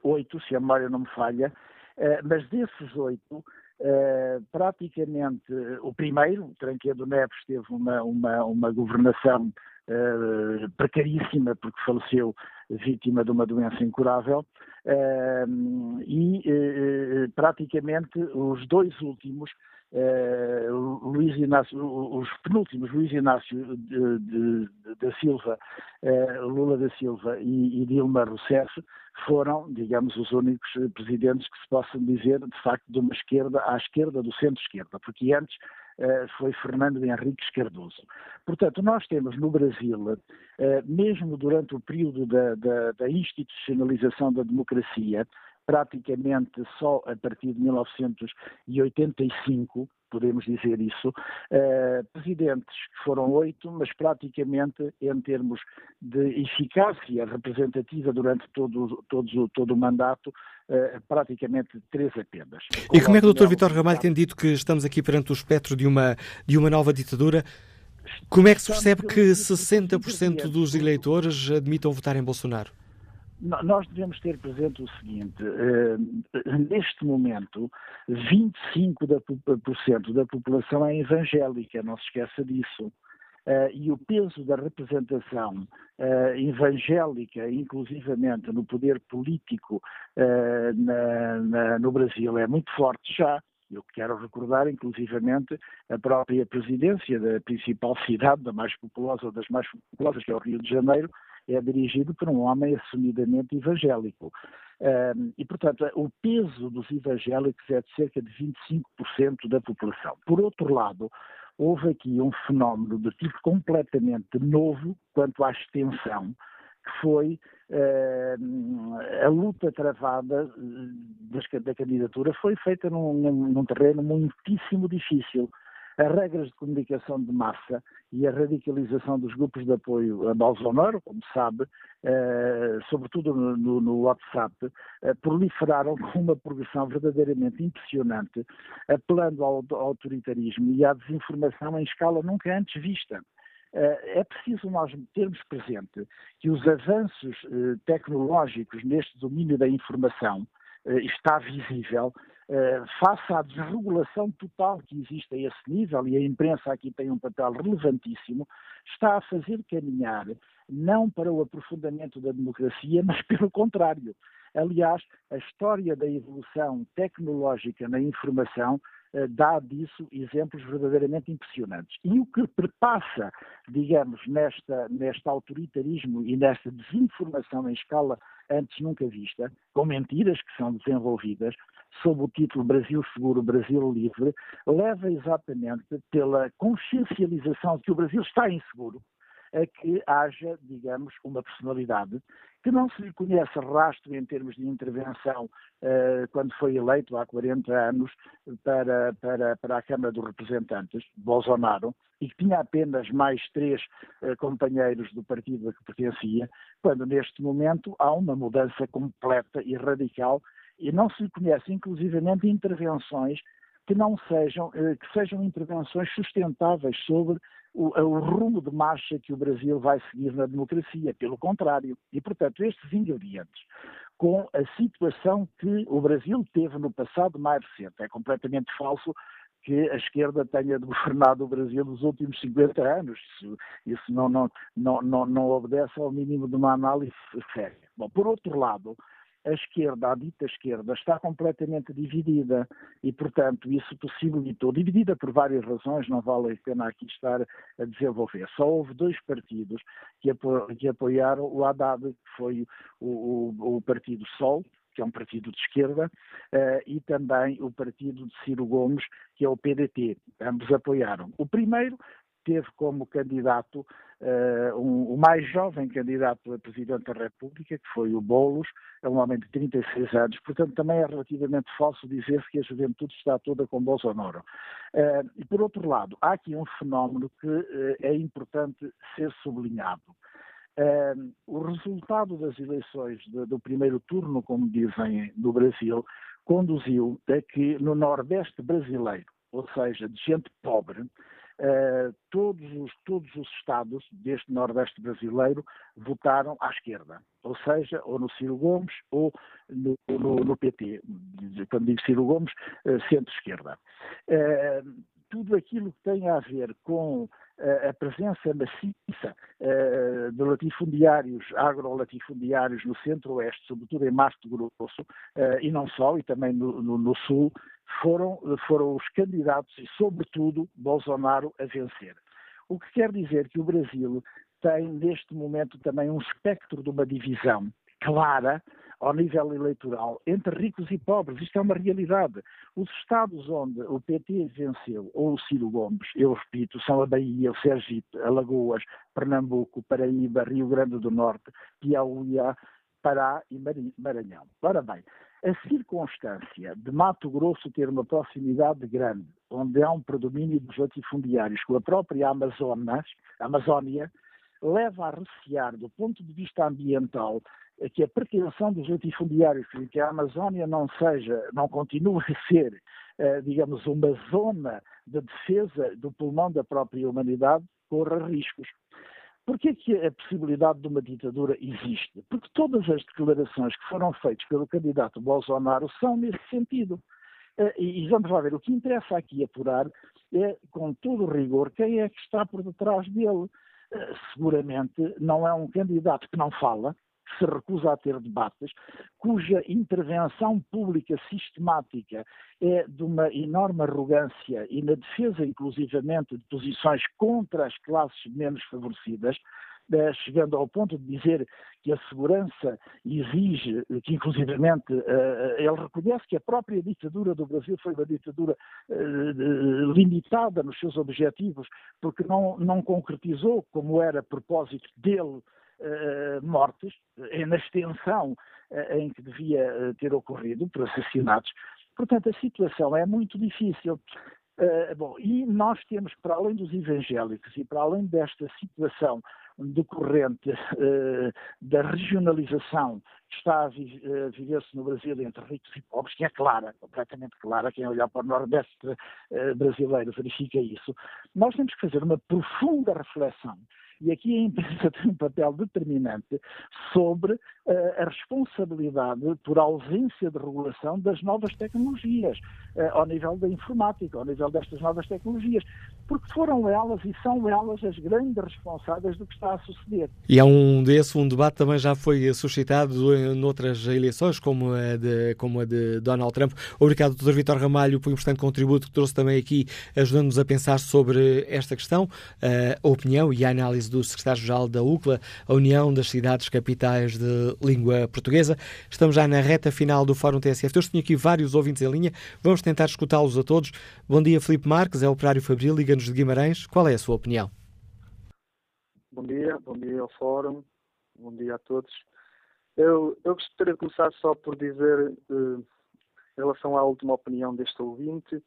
oito, se a memória não me falha, mas desses oito, uh, praticamente o primeiro, Tranquedo Neves, teve uma, uma, uma governação precaríssima porque faleceu vítima de uma doença incurável. E praticamente os dois últimos uh, Luís Inácio, os penúltimos, Luís Inácio da Silva, uh, Lula da Silva e, e Dilma Rousseff foram, digamos, os únicos presidentes que se possam dizer, de facto, de uma esquerda à esquerda do centro-esquerda, porque antes uh, foi Fernando Henrique Cardoso. Portanto, nós temos no Brasil, mesmo durante o período da, da, da institucionalização da democracia, praticamente só a partir de 1985, podemos dizer isso, uh, presidentes que foram oito, mas praticamente em termos de eficácia representativa durante todo, todo, todo o mandato, uh, praticamente três apenas. E como é que o Dr. Vitor Ramalho tem dito que estamos aqui perante o espectro de uma, de uma nova ditadura? Como é que se percebe que 60% dos eleitores admitam votar em Bolsonaro? Nós devemos ter presente o seguinte: uh, neste momento, 25% da população é evangélica, não se esqueça disso. Uh, e o peso da representação evangélica, inclusivamente no poder político no Brasil, é muito forte já. Eu quero recordar, inclusivamente, a própria presidência da principal cidade, da mais populosa, das mais populosas, que é o Rio de Janeiro, é dirigido por um homem assumidamente evangélico. E, portanto, o peso dos evangélicos é de cerca de 25% da população. Por outro lado, houve aqui um fenómeno de tipo completamente novo quanto à extensão, que foi a luta travada da candidatura foi feita num, num terreno muitíssimo difícil as regras de comunicação de massa e a radicalização dos grupos de apoio a Bolsonaro, como sabe, eh, sobretudo no, no, WhatsApp, eh, proliferaram com uma progressão verdadeiramente impressionante, apelando ao, ao autoritarismo e à desinformação em escala nunca antes vista. Eh, é preciso nós termos presente que os avanços eh, tecnológicos neste domínio da informação eh, está visível eh, face à desregulação total que existe a esse nível, e a imprensa aqui tem um papel relevantíssimo, está a fazer caminhar não para o aprofundamento da democracia, mas pelo contrário. Aliás, a história da evolução tecnológica na informação eh, dá disso exemplos verdadeiramente impressionantes. E o que perpassa, digamos, nesta, neste autoritarismo e nesta desinformação em escala antes nunca vista, com mentiras que são desenvolvidas, sob o título Brasil Seguro, Brasil Livre, leva exatamente pela consciencialização de que o Brasil está inseguro, a que haja, digamos, uma personalidade que não se lhe conhece rastro em termos de intervenção uh, quando foi eleito há 40 anos para, para, para a Câmara dos Representantes, Bolsonaro, e que tinha apenas mais três uh, companheiros do partido a que pertencia, quando neste momento há uma mudança completa e radical e não se conhece, inclusivamente, intervenções que não sejam, eh, que sejam intervenções sustentáveis sobre o, o, rumo de marcha que o Brasil vai seguir na democracia. Pelo contrário. E, portanto, estes ingredientes, com a situação que o Brasil teve no passado mais recente, é completamente falso que a esquerda tenha governado o Brasil nos últimos 50 anos. Isso, isso não, não, não, não, não obedece ao mínimo de uma análise séria. Bom, por outro lado, a esquerda, a dita esquerda, está completamente dividida e, portanto, isso possibilitou, dividida por várias razões, não vale a pena aqui estar a desenvolver. Só houve dois partidos que, apo que apoiaram o Haddad, que foi o, o, o Partido Sol, que é um partido de esquerda, uh, e também o partido de Ciro Gomes, que é o PDT. Ambos apoiaram. O primeiro teve como candidato uh, um, o mais jovem candidato a Presidente da República, que foi o Boulos, é um homem de 36 anos. Portanto, também é relativamente falso dizer-se que a juventude está toda com Bolsonaro. Uh, e, por outro lado, há aqui um fenómeno que uh, é importante ser sublinhado. Uh, o resultado das eleições de, do primeiro turno, como dizem no Brasil, conduziu a que no Nordeste brasileiro, ou seja, de gente pobre, uh, todos, os, todos os estados deste Nordeste brasileiro votaram à esquerda, ou seja, ou no Ciro Gomes ou no, no, no PT. Quando digo Ciro Gomes, uh, centro-esquerda. Uh, tudo aquilo que tem a ver com a presença maciça de latifundiários, agrolatifundiários no centro-oeste, sobretudo em Mato Grosso, e não só, e também no, no, no sul, foram, foram os candidatos e, sobretudo, Bolsonaro a vencer. O que quer dizer que o Brasil tem, neste momento, também um espectro de uma divisão clara ao nível eleitoral entre ricos e pobres. Isto é uma realidade. Os estados onde o PT venceu, ou o Ciro Gomes, eu repito, são a Bahia, o Sergipe, Alagoas, Pernambuco, Paraíba, Rio Grande do Norte, Piauí, Pará e Maranhão. Ora bem, a circunstância de Mato Grosso ter uma proximidade grande, onde há um predomínio dos latifundiários com a própria Amazonas, Amazónia, leva a recear, do ponto de vista ambiental, que a pretensão dos latifundiários que a Amazónia não seja, não continue a ser, eh, digamos, uma zona de defesa do pulmão da própria humanidade, corra riscos. Porquê é que a possibilidade de uma ditadura existe? Porque todas as declarações que foram feitas pelo candidato Bolsonaro são nesse sentido. Eh, e vamos lá ver, o que interessa aqui apurar é, com todo o rigor, quem é que está por detrás dele. Eh, seguramente não é um candidato que não fala, se recusa a ter debates, cuja intervenção pública sistemática é de uma enorme arrogância e na defesa, inclusivamente, de posições contra as classes menos favorecidas, eh, chegando ao ponto de dizer que a segurança exige, que inclusivamente eh, ele reconhece que a própria ditadura do Brasil foi uma ditadura eh, limitada nos seus objetivos, porque não, não concretizou, como era propósito dele, mortes, na extensão em que devia ter ocorrido, por assassinatos. Portanto, a situação é muito difícil. Bom, e nós temos, para além dos evangélicos e para além desta situação decorrente da regionalização que está a vi viver-se no Brasil entre ricos e pobres, que é clara, completamente clara, quem olhar para o Nordeste brasileiro verifica isso, nós temos que fazer uma profunda reflexão e aqui a imprensa tem um papel determinante sobre uh, a responsabilidade por ausência de regulação das novas tecnologias, uh, ao nível da informática, ao nível destas novas tecnologias, porque foram elas e são elas as grandes responsáveis do que está a suceder. E há um desse, um debate também já foi suscitado em outras eleições, como a de, como a de Donald Trump. Obrigado, Dr. Vitor Ramalho, por um importante contributo que trouxe também aqui, ajudando-nos a pensar sobre esta questão, a opinião e a análise do secretário-geral da UCLA, a União das Cidades Capitais de Língua Portuguesa. Estamos já na reta final do Fórum TSF. Eu tenho aqui vários ouvintes em linha. Vamos tentar escutá-los a todos. Bom dia, Filipe Marques, é operário Fabril, Liga-nos de Guimarães. Qual é a sua opinião? Bom dia, bom dia ao Fórum, bom dia a todos. Eu, eu gostaria de começar só por dizer, eh, em relação à última opinião deste ouvinte,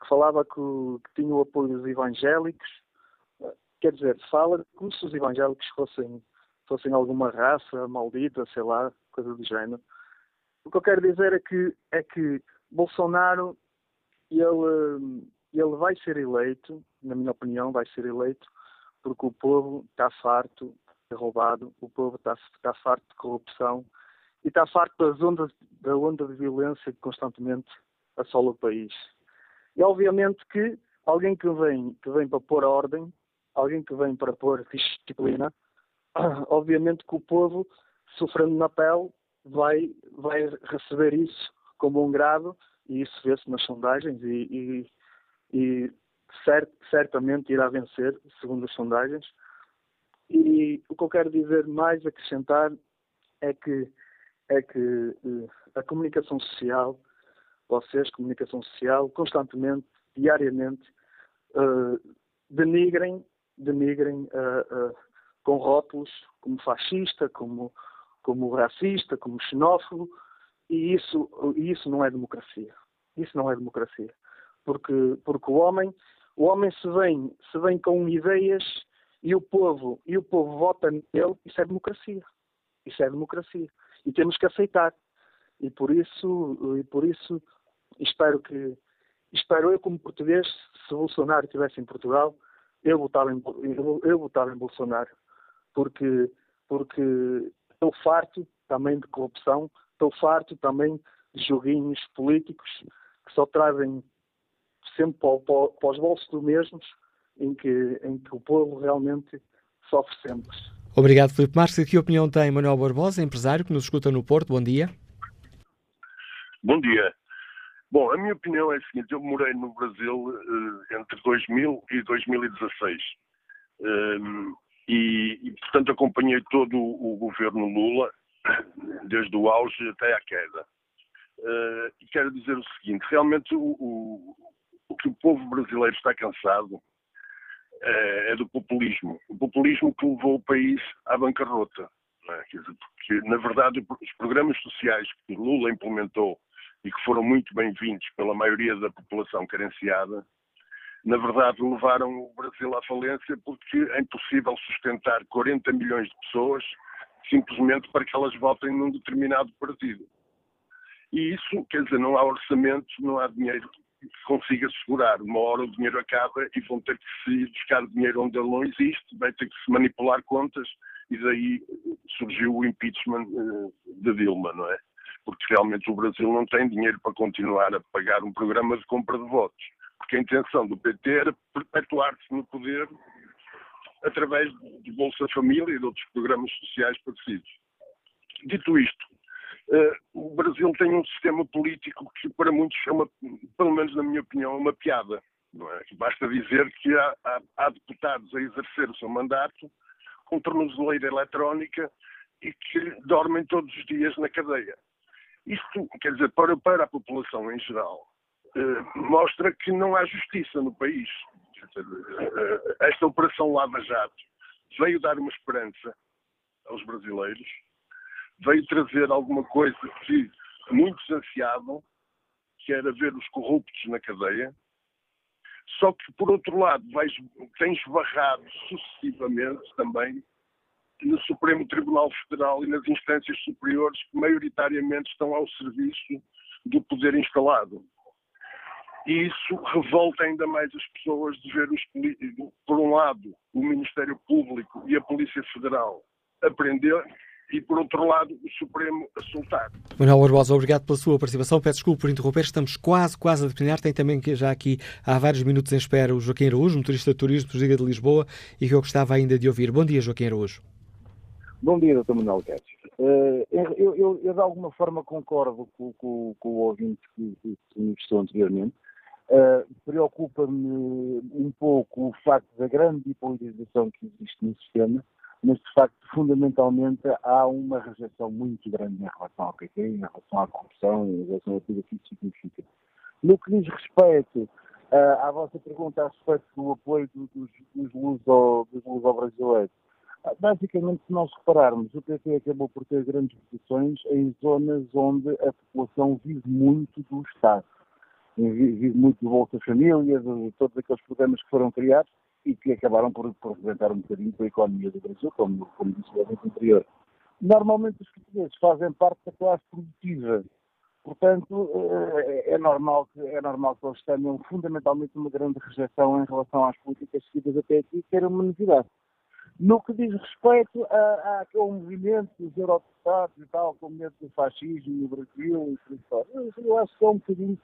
que falava que, que tinha o apoio dos evangélicos quer dizer, fala como se os evangélicos fossem, fossem alguma raça maldita, sei lá, coisa do género. O que eu quero dizer é que, é que Bolsonaro, ele, ele vai ser eleito, na minha opinião, vai ser eleito, porque o povo está farto de roubado, o povo está, está farto de corrupção e está farto das ondas, da onda de violência que constantemente assola o país. E obviamente que alguém que vem, que vem para pôr ordem alguém que vem para pôr disciplina, obviamente que o povo, sofrendo na pele, vai, vai receber isso como um grado, e isso vê-se nas sondagens, e, e, e cert, certamente irá vencer, segundo as sondagens. E o que eu quero dizer mais, acrescentar, é que, é que uh, a comunicação social, vocês, comunicação social, constantemente, diariamente, uh, denigrem denigrem uh, uh, com rótulos como fascista, como, como racista, como xenófobo, e isso, isso não é democracia. Isso não é democracia. Porque, porque o homem, o homem se vem, se vem com ideias e o povo, e o povo vota nele, isso é democracia. Isso é democracia. E temos que aceitar. E por isso, e por isso espero que, espero eu, como português, se Bolsonaro estivesse em Portugal, eu votava em, eu, eu votava em Bolsonaro. Porque, porque estou farto também de corrupção, estou farto também de joguinhos políticos que só trazem sempre para, para, para os bolsos dos mesmos, em que, em que o povo realmente sofre sempre. Obrigado, Filipe Marques. Que opinião tem Manuel Barbosa, empresário que nos escuta no Porto? Bom dia. Bom dia. Bom, a minha opinião é a seguinte: eu morei no Brasil uh, entre 2000 e 2016. Um, e, e, portanto, acompanhei todo o, o, governo Lula, desde o auge até à queda. Uh, e quero dizer o seguinte: realmente, o, o, o que o povo brasileiro está cansado é, é do populismo. O populismo que levou o país à bancarrota. É? Dizer, porque, na verdade, os programas sociais que Lula implementou e que foram muito bem-vindos pela maioria da população carenciada, na verdade levaram o Brasil à falência porque é impossível sustentar 40 milhões de pessoas simplesmente para que elas votem num determinado partido. E isso, quer dizer, não há orçamento, não há dinheiro que consiga segurar. Uma hora o dinheiro acaba e vão ter que se buscar dinheiro onde ele não existe, vai ter que se manipular contas e daí surgiu o impeachment eh, de Dilma, não é? Porque realmente o Brasil não tem dinheiro para continuar a pagar um programa de compra de votos. Porque a intenção do PT era perpetuar-se no poder através de Bolsa Família e de outros programas sociais parecidos. Dito isto, Uh, o Brasil tem um sistema político que para muitos é uma, pelo menos na minha opinião, é uma piada. É? Basta dizer que há, há, há, deputados a exercer o seu mandato com tornozeleira eletrónica e que dormem todos os dias na cadeia. Isto, quer dizer, para, para a população em geral, uh, mostra que não há justiça no país. Dizer, uh, esta operação Lava Jato veio dar uma esperança aos brasileiros, veio trazer alguma coisa que muitos ansiavam, que era ver os corruptos na cadeia. Só que, por outro lado, vais, tem esbarrado sucessivamente também no Supremo Tribunal Federal e nas instâncias superiores que maioritariamente estão ao serviço do poder instalado. E isso revolta ainda mais as pessoas de ver os políticos, por um lado, o Ministério Público e a Polícia Federal aprender e, por outro lado, o Supremo a soltar. Manuel Barbosa, obrigado pela sua participação. Peço desculpa por interromper, estamos quase, quase a terminar. Tem também já aqui, há vários minutos em espera, o Joaquim Araújo, motorista de turismo dos Liga de Lisboa, e que eu gostava ainda de ouvir. Bom dia, Joaquim Araújo. Bom dia, Dr. Manuel Guedes. Uh, eu, eu, eu, de alguma forma, concordo com, com, com o ouvinte que, que, que me anteriormente. Uh, Preocupa-me um pouco o facto da grande bipolarização que existe no sistema, mas de facto, fundamentalmente, há uma rejeição muito grande em relação ao PT, em relação à corrupção, em relação a tudo aquilo que significa. No que diz respeito uh, à vossa pergunta a respeito do apoio dos, dos, luso, dos luso-brasileiros, basicamente, se nós repararmos, o PT acabou por ter grandes posições em zonas onde a população vive muito do Estado. Vive muito do Bolsa Família, de todos aqueles programas que foram criados, e que acabaram por, representar um bocadinho a economia do Brasil, como, como disse o anterior. Normalmente os portugueses fazem parte da classe produtiva. Portanto, eh, é normal que, é normal que eles tenham fundamentalmente uma grande rejeição em relação às políticas seguidas até aqui, que era uma novidade. No que diz respeito a, àquele movimento dos eurodeputados e tal, com medo do fascismo no Brasil e isso, eu acho que é um bocadinho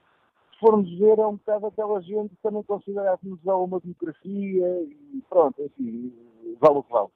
formos ver, é um bocado aquela gente que também considera a uma democracia e pronto, enfim, vale o que vale.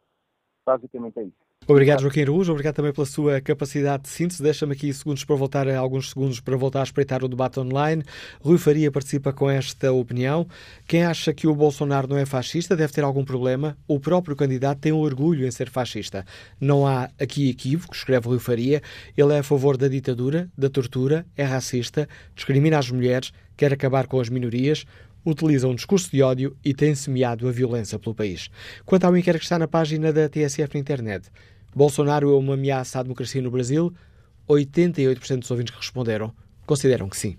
Basicamente é isso. Obrigado, Joaquim Araújo. Obrigado também pela sua capacidade de síntese. Deixa-me aqui segundos para voltar, alguns segundos para voltar a espreitar o debate online. Rui Faria participa com esta opinião. Quem acha que o Bolsonaro não é fascista deve ter algum problema. O próprio candidato tem um orgulho em ser fascista. Não há aqui equívoco, escreve Rui Faria. Ele é a favor da ditadura, da tortura, é racista, discrimina as mulheres, quer acabar com as minorias utiliza um discurso de ódio e tem semeado a violência pelo país. Quanto ao inquérito que está na página da TSF na internet, Bolsonaro é uma ameaça à democracia no Brasil? 88% dos ouvintes que responderam consideram que sim.